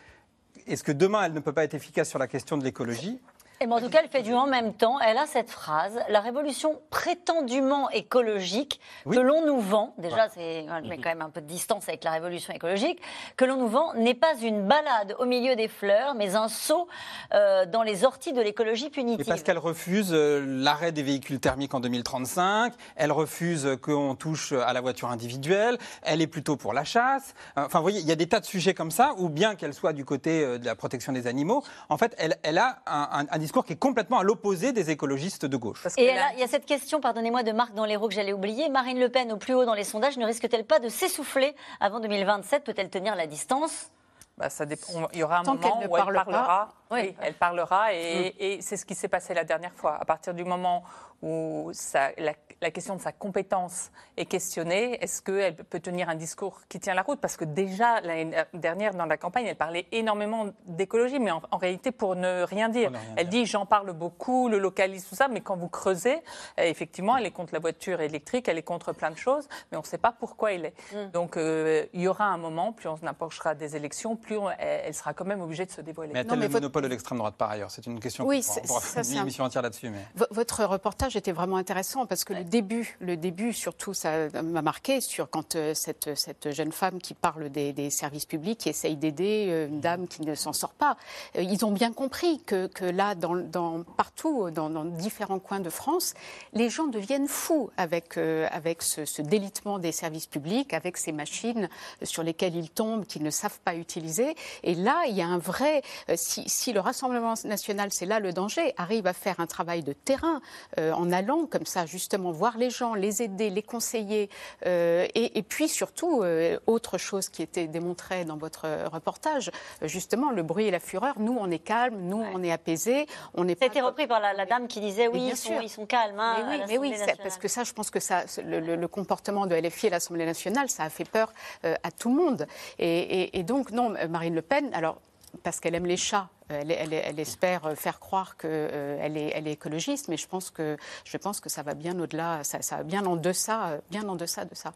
Est-ce que demain, elle ne peut pas être efficace sur la question de l'écologie? Et ben, en tout cas, elle fait du en même temps. Elle a cette phrase la révolution prétendument écologique Oui. que l'on nous vend, déjà, c'est elle met quand même un peu de distance avec la révolution écologique, que l'on nous vend n'est pas une balade au milieu des fleurs, mais un saut euh, dans les orties de l'écologie Et punitive. parce qu'elle refuse euh, l'arrêt des véhicules thermiques en 2035, elle refuse qu'on touche à la voiture individuelle, elle est plutôt pour la chasse. Enfin, vous voyez, il y a des tas de sujets comme ça, ou bien qu'elle soit du côté euh, de la protection des animaux. En fait, elle, elle a un, un- un discours qui est complètement à l'opposé des écologistes de gauche. Et a- il y a cette question, pardonnez-moi, de Marc dans les roues que j'allais oublier. Marine Le Pen, au plus haut dans les sondages, ne risque-t-elle pas de s'essouffler avant 2027 Peut-elle tenir la distance? Bah, ça dépend. Il y aura un Tant moment où elle pas. parlera. Oui. Oui, elle parlera et, et c'est ce qui s'est passé la dernière fois. À partir du moment où ça- la, la question de sa compétence est questionnée, est-ce qu'elle peut tenir un discours qui tient la route? Parce que déjà, l'année dernière, dans la campagne, elle parlait énormément d'écologie, mais en, en réalité pour ne rien dire. Pour ne rien elle dit j'en parle beaucoup, le localisme, tout ça, mais quand vous creusez, euh, effectivement, elle est contre la voiture électrique, elle est contre plein de choses, mais on ne sait pas pourquoi elle est. Mm. Donc euh, il y aura un moment, plus on approchera des élections, plus on- elle, elle sera quand même obligée de se dévoiler. Mais a-t-elle le votre- monopole de l'extrême droite par ailleurs C'est une question Oui, qu'on c'est- pourra- on pourra ça, c'est une un- émission entière là-dessus. Mais... Votre reportage était vraiment intéressant parce que le début, le début surtout, ça m'a marqué sur quand euh, cette, jeune femme qui parle des, services publics, qui essaye d'aider euh, une dame qui ne s'en sort pas. Euh, Ils ont bien compris que, là, dans, partout, dans, différents coins de France, les gens deviennent fous avec, ce, délitement des services publics, avec ces machines sur lesquelles ils tombent, qu'ils ne savent pas utiliser. Et là, il y a un vrai. Si, si le Rassemblement national, c'est là le danger, arrive à faire un travail de terrain en allant comme ça, justement, voir les gens, les aider, les conseiller. euh, et, et puis surtout, euh, autre chose qui était démontrée dans votre reportage, euh, justement, le bruit et la fureur. Nous, on est calme, nous, on est apaisé. On n'est Ça a pas été repris par la, la dame qui disait oui, bien ils sont, sûr. ils sont calmes. hein, mais à oui, mais parce que ça, je pense que ça, le, le- le comportement de LFI à l'Assemblée nationale, ça a fait peur euh, à tout le monde. Et, et- et donc, non, Marine Le Pen, alors, parce qu'elle aime les chats, euh, elle, espère euh, faire croire qu'elle est, elle est écologiste, mais je pense que, je pense que ça va bien au-delà, ça, va bien en deçà, euh, bien en deçà de ça.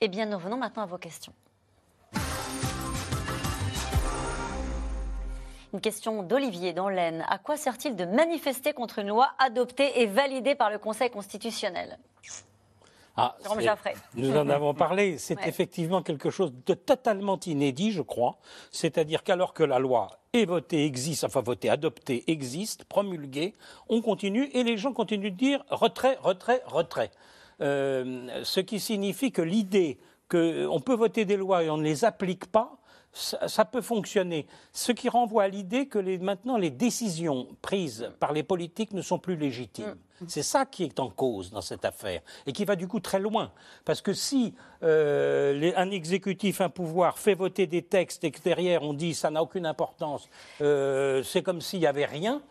Eh bien, nous revenons maintenant à vos questions. Une question d'Olivier dans l'Aisne. À quoi sert-il de manifester contre une loi adoptée et validée par le Conseil constitutionnel? Ah. Nous en avons parlé. C'est Ouais. effectivement quelque chose de totalement inédit, je crois. C'est-à-dire qu'alors que la loi est votée, existe, enfin votée, adoptée, existe, promulguée, on continue et les gens continuent de dire retrait, retrait, retrait. Euh, ce qui signifie que l'idée qu'on peut voter des lois et on ne les applique pas, ça, ça peut fonctionner. Ce qui renvoie à l'idée que les- maintenant les décisions prises par les politiques ne sont plus légitimes. C'est ça qui est en cause dans cette affaire et qui va du coup très loin. Parce que si euh, les- un exécutif, un pouvoir fait voter des textes et que derrière on dit ça n'a aucune importance, euh, c'est comme s'il n'y avait rien,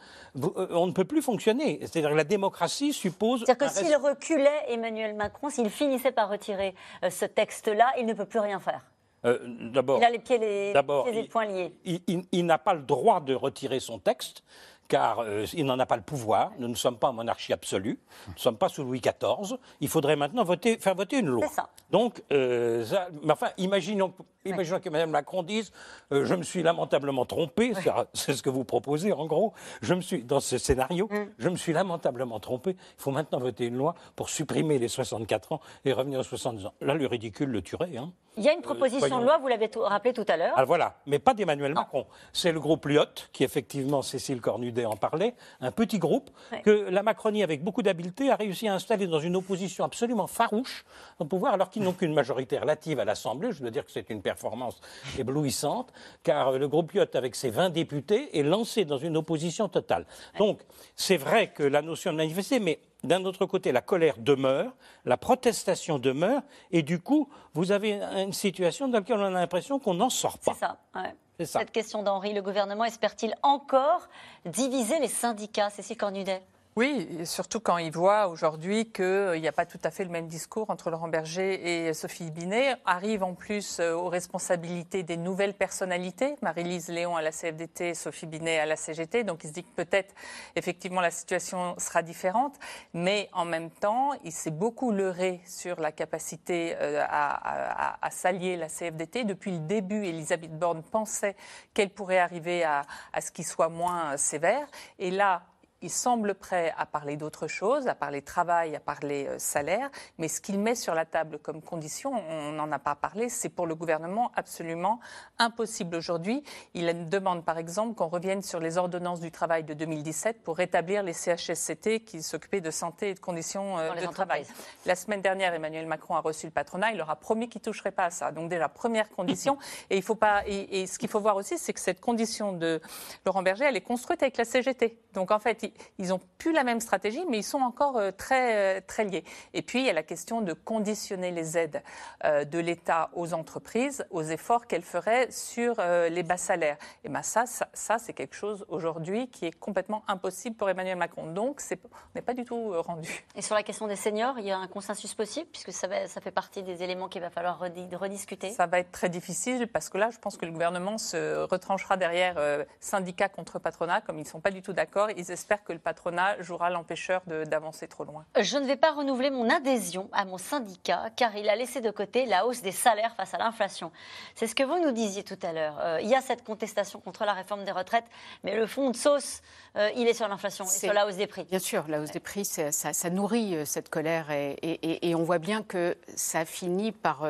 euh, on ne peut plus fonctionner. C'est-à-dire que la démocratie suppose. C'est-à-dire que s'il reculait, Emmanuel Macron, s'il finissait par retirer euh, ce texte-là, il ne peut plus rien faire. Euh, D'abord, Il a les pieds, les, pieds et les poings liés. il, il- il n'a pas le droit de retirer son texte, car euh, il n'en a pas le pouvoir. Nous ne sommes pas en monarchie absolue. Nous ne sommes pas sous Louis XIV. Il faudrait maintenant voter, faire voter une loi. C'est ça. Donc, euh, ça- mais enfin, imaginons, imaginons que Mme Macron dise euh, Je me suis lamentablement trompé. C'est- C'est ce que vous proposez, en gros. Je me suis, dans ce scénario, Mm. je me suis lamentablement trompé. Il faut maintenant voter une loi pour supprimer les 64 ans et revenir aux 70 ans. Là, le ridicule le tuerait. Hein. Il y a une proposition de loi, vous l'avez rappelé tout à l'heure. Ah, voilà, mais pas d'Emmanuel Macron. C'est le groupe Lyotte, qui effectivement, Cécile Cornudet en parlait, un petit groupe Ouais. que la Macronie, avec beaucoup d'habileté, a réussi à installer dans une opposition absolument farouche au pouvoir, alors qu'ils n'ont qu'une majorité relative à l'Assemblée. Je dois dire que c'est une performance éblouissante, car le groupe Lyotte, avec ses 20 députés, est lancé dans une opposition totale. Donc, c'est vrai que la notion de manifester, mais d'un autre côté, la colère demeure, la protestation demeure, et du coup, vous avez une situation dans laquelle on a l'impression qu'on n'en sort pas. C'est ça. ouais. Cette question d'Henri, le gouvernement espère-t-il encore diviser les syndicats Cécile Cornudet? Oui, surtout quand il voit aujourd'hui qu'il n'y a pas tout à fait le même discours entre Laurent Berger et Sophie Binet. Arrive en plus euh, aux responsabilités des nouvelles personnalités, Marie-Lise Léon à la CFDT, Sophie Binet à la CGT. Donc il se dit que peut-être effectivement la situation sera différente. Mais en même temps, il s'est beaucoup leurré sur la capacité euh, à, à, à s'allier la CFDT. Depuis le début, Elisabeth Borne pensait qu'elle pourrait arriver à, à ce qu'il soit moins sévère. Et là, il semble prêt à parler d'autre chose, à parler travail, à parler euh, salaire, mais ce qu'il met sur la table comme condition, on n'en a pas parlé, c'est pour le gouvernement absolument impossible aujourd'hui. Il demande par exemple qu'on revienne sur les ordonnances du travail de 2017 pour rétablir les CHSCT qui s'occupaient de santé et de conditions euh, de travail. La semaine dernière, Emmanuel Macron a reçu le patronat, il leur a promis qu'il ne toucherait pas à ça. Donc déjà, première condition. et, il faut pas, et, et ce qu'il faut voir aussi, c'est que cette condition de Laurent Berger, elle est construite avec la CGT. Donc en fait, ils n'ont plus la même stratégie, mais ils sont encore euh, très, euh, très liés. Et puis, il y a la question de conditionner les aides euh, de l'État aux entreprises, aux efforts qu'elles feraient sur les bas salaires. Et bien ça, ça, ça c'est quelque chose aujourd'hui qui est complètement impossible pour Emmanuel Macron. Donc, on n'est pas du tout rendu. Et sur la question des seniors, il y a un consensus possible, puisque ça, va, ça fait partie des éléments qu'il va falloir rediscuter Ça va être très difficile, parce que là, je pense que le gouvernement se retranchera derrière syndicats contre patronat, comme ils ne sont pas du tout d'accord. Ils espèrent que le patronat jouera l'empêcheur d'avancer trop loin. Je ne vais pas renouveler mon adhésion à mon syndicat car il a laissé de côté la hausse des salaires face à l'inflation. C'est ce que vous nous disiez tout à l'heure. Euh, il y a cette contestation contre la réforme des retraites, mais le fond de sauce, euh, il est sur l'inflation et sur la hausse des prix. Bien sûr, la hausse des prix, ça, ça, nourrit euh, cette colère et, et, et, on voit bien que ça finit par,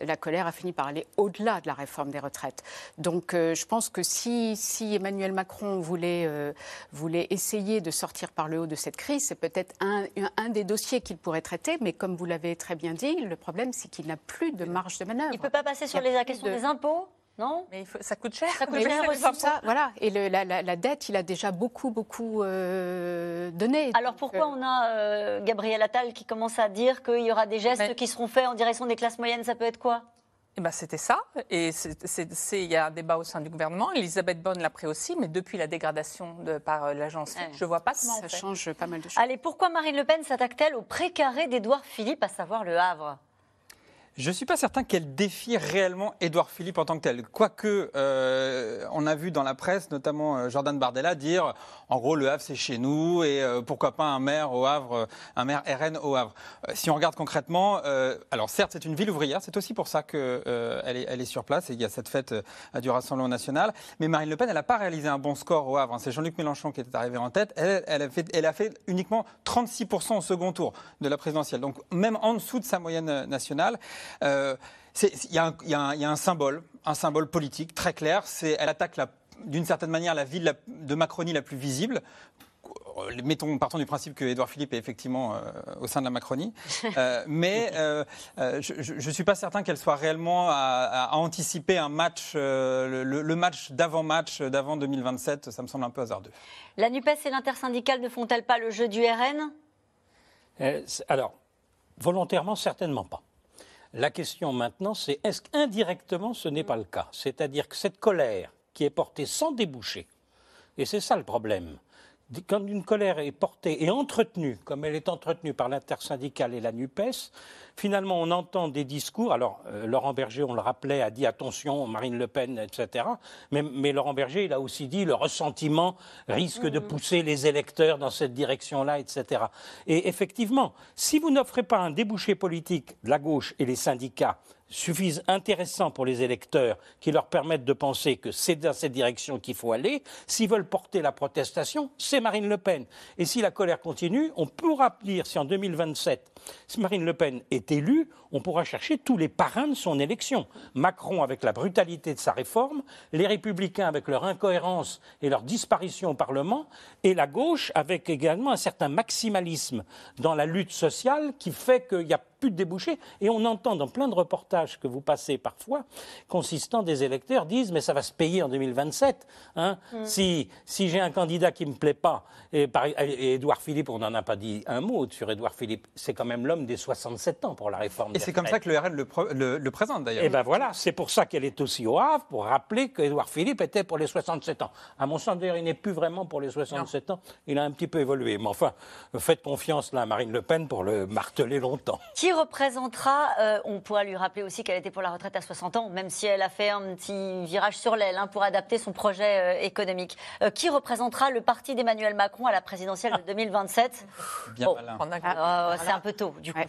la colère a fini par aller au-delà de la réforme des retraites. Donc je pense que si, si Emmanuel Macron voulait, voulait essayer de sortir par le haut de cette crise, c'est peut-être un, un, des dossiers qu'il pourrait traiter, mais comme vous l'avez très bien dit, le problème c'est qu'il n'a plus de marge de manœuvre. Il ne peut pas passer sur les questions des impôts non? Mais ça coûte cher. Ça coûte cher aussi. Ça, voilà. Et le, la, la, dette, il a déjà beaucoup, beaucoup euh, donné. Alors pourquoi euh, on a euh, Gabriel Attal qui commence à dire qu'il y aura des gestes qui seront faits en direction des classes moyennes Ça peut être quoi? Eh ben, c'était ça. Et il y a un débat au sein du gouvernement. Elisabeth Bonne l'a pris aussi, mais depuis la dégradation de, par euh, l'agence, je ne vois pas comment ça on change pas mal de choses. Allez, pourquoi Marine Le Pen s'attaque-t-elle au précaré d'Édouard Philippe, à savoir le Havre? Je ne suis pas certain qu'elle défie réellement Édouard Philippe en tant que tel. Quoique, euh, on a vu dans la presse, notamment euh, Jordan Bardella, dire en gros, le Havre, c'est chez nous, et euh, pourquoi pas un maire au Havre, un maire RN au Havre. si on regarde concrètement, alors certes, c'est une ville ouvrière, c'est aussi pour ça qu'elle est, elle est sur place, et il y a cette fête du Rassemblement national. Mais Marine Le Pen, elle n'a pas réalisé un bon score au Havre. Hein. C'est Jean-Luc Mélenchon qui était arrivé en tête. Elle, elle, a fait, elle a fait uniquement 36% au second tour de la présidentielle, donc même en dessous de sa moyenne nationale. Euh, il y, a un symbole, un symbole politique très clair. C'est, elle attaque d'une certaine manière la ville de Macronie la plus visible. Euh, mettons, partons du principe que Édouard Philippe est effectivement euh, au sein de la Macronie, mais je ne suis pas certain qu'elle soit réellement à, anticiper un match, le, match d'avant-match d'avant 2027. Ça me semble un peu hasardeux. La Nupes et l'intersyndicale ne font-elles pas le jeu du RN Alors, volontairement, certainement pas. La question maintenant, c'est est-ce qu'indirectement ce n'est pas le cas? C'est-à-dire que cette colère qui est portée sans déboucher, et c'est ça le problème, quand une colère est portée et entretenue, comme elle est entretenue par l'intersyndicale et la NUPES, finalement on entend des discours. Alors euh, Laurent Berger, on le rappelait, a dit attention, Marine Le Pen, etc. Mais, Laurent Berger, il a aussi dit le ressentiment risque de pousser les électeurs dans cette direction-là, etc. Et effectivement, si vous n'offrez pas un débouché politique, la gauche et les syndicats, suffisent intéressants pour les électeurs qui leur permettent de penser que c'est dans cette direction qu'il faut aller. S'ils veulent porter la protestation, c'est Marine Le Pen. Et si la colère continue, on pourra dire si en 2027, si Marine Le Pen est élue, on pourra chercher tous les parrains de son élection. Macron avec la brutalité de sa réforme, les républicains avec leur incohérence et leur disparition au Parlement, et la gauche avec également un certain maximalisme dans la lutte sociale qui fait qu'il y a plus de débouchés. Et on entend dans plein de reportages que vous passez parfois, consistant des électeurs disent mais ça va se payer en 2027. Hein. Mm. Si, si j'ai un candidat qui ne me plaît pas, et, Édouard Philippe, on n'en a pas dit un mot sur Édouard Philippe, c'est quand même l'homme des 67 ans pour la réforme Et c'est comme ça que le RN le, présente d'ailleurs. Et eh ben voilà, c'est pour ça qu'elle est aussi au Havre, pour rappeler qu'Édouard Philippe était pour les 67 ans. À mon sens, d'ailleurs, il n'est plus vraiment pour les 67 ans. Il a un petit peu évolué. Mais enfin, faites confiance là à Marine Le Pen pour le marteler longtemps. Qui représentera, euh, on pourra lui rappeler aussi qu'elle était pour la retraite à 60 ans, même si elle a fait un petit virage sur l'aile hein, pour adapter son projet euh, économique. Euh, qui représentera le parti d'Emmanuel Macron à la présidentielle de 2027 Bien ah, C'est un peu tôt, du coup.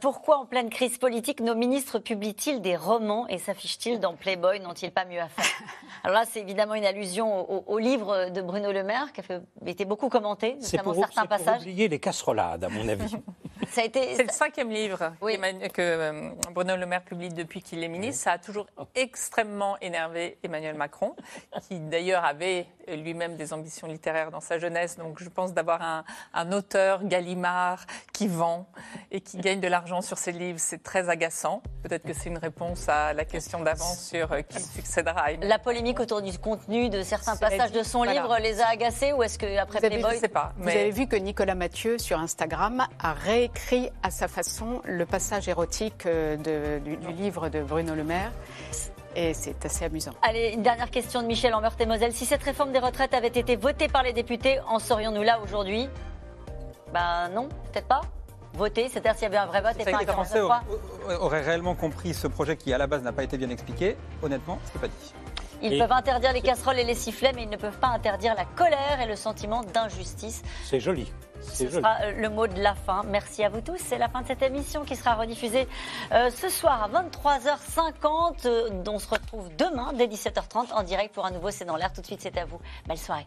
pourquoi, en pleine crise politique, nos ministres publient-ils des romans et s'affichent-ils dans Playboy N'ont-ils pas mieux à faire? Alors là, c'est évidemment une allusion au, livre de Bruno Le Maire, qui a été beaucoup commenté, notamment certains passages. C'est pour oublier les casserolades, à mon avis. C'est le cinquième livre que euh, Bruno Le Maire publie depuis qu'il est ministre. Ça a toujours extrêmement énervé Emmanuel Macron, qui d'ailleurs avait lui-même des ambitions littéraires dans sa jeunesse. Donc je pense d'avoir un, un, auteur, Gallimard, qui vend et qui gagne de l'argent sur ses livres, c'est très agaçant. Peut-être que c'est une réponse à la question d'avant sur euh, qui succédera à La polémique autour du contenu de certains passages de son livre les a agacés ou est-ce qu'après Playboy... Je sais pas. Vous avez vu que Nicolas Mathieu, sur Instagram, a réécrit à sa façon le passage érotique euh, de, du, du livre de Bruno Le Maire et c'est assez amusant. Allez, une dernière question de Michel en et Moselle. Si cette réforme des retraites avait été votée par les députés, en serions-nous là aujourd'hui? Ben non, peut-être pas. Voter, c'est-à-dire s'il y avait un vrai vote et pas un Les Français auraient réellement compris ce projet qui, à la base, n'a pas été bien expliqué. Honnêtement, c'est pas dit. Ils peuvent interdire les casseroles et les sifflets, mais ils ne peuvent pas interdire la colère et le sentiment d'injustice. C'est joli. Ce sera euh, le mot de la fin. Merci à vous tous. C'est la fin de cette émission qui sera rediffusée euh, ce soir à 23h50. Euh, on se retrouve demain dès 17h30 en direct pour un nouveau C'est dans l'air. Tout de suite, c'est à vous. Belle soirée.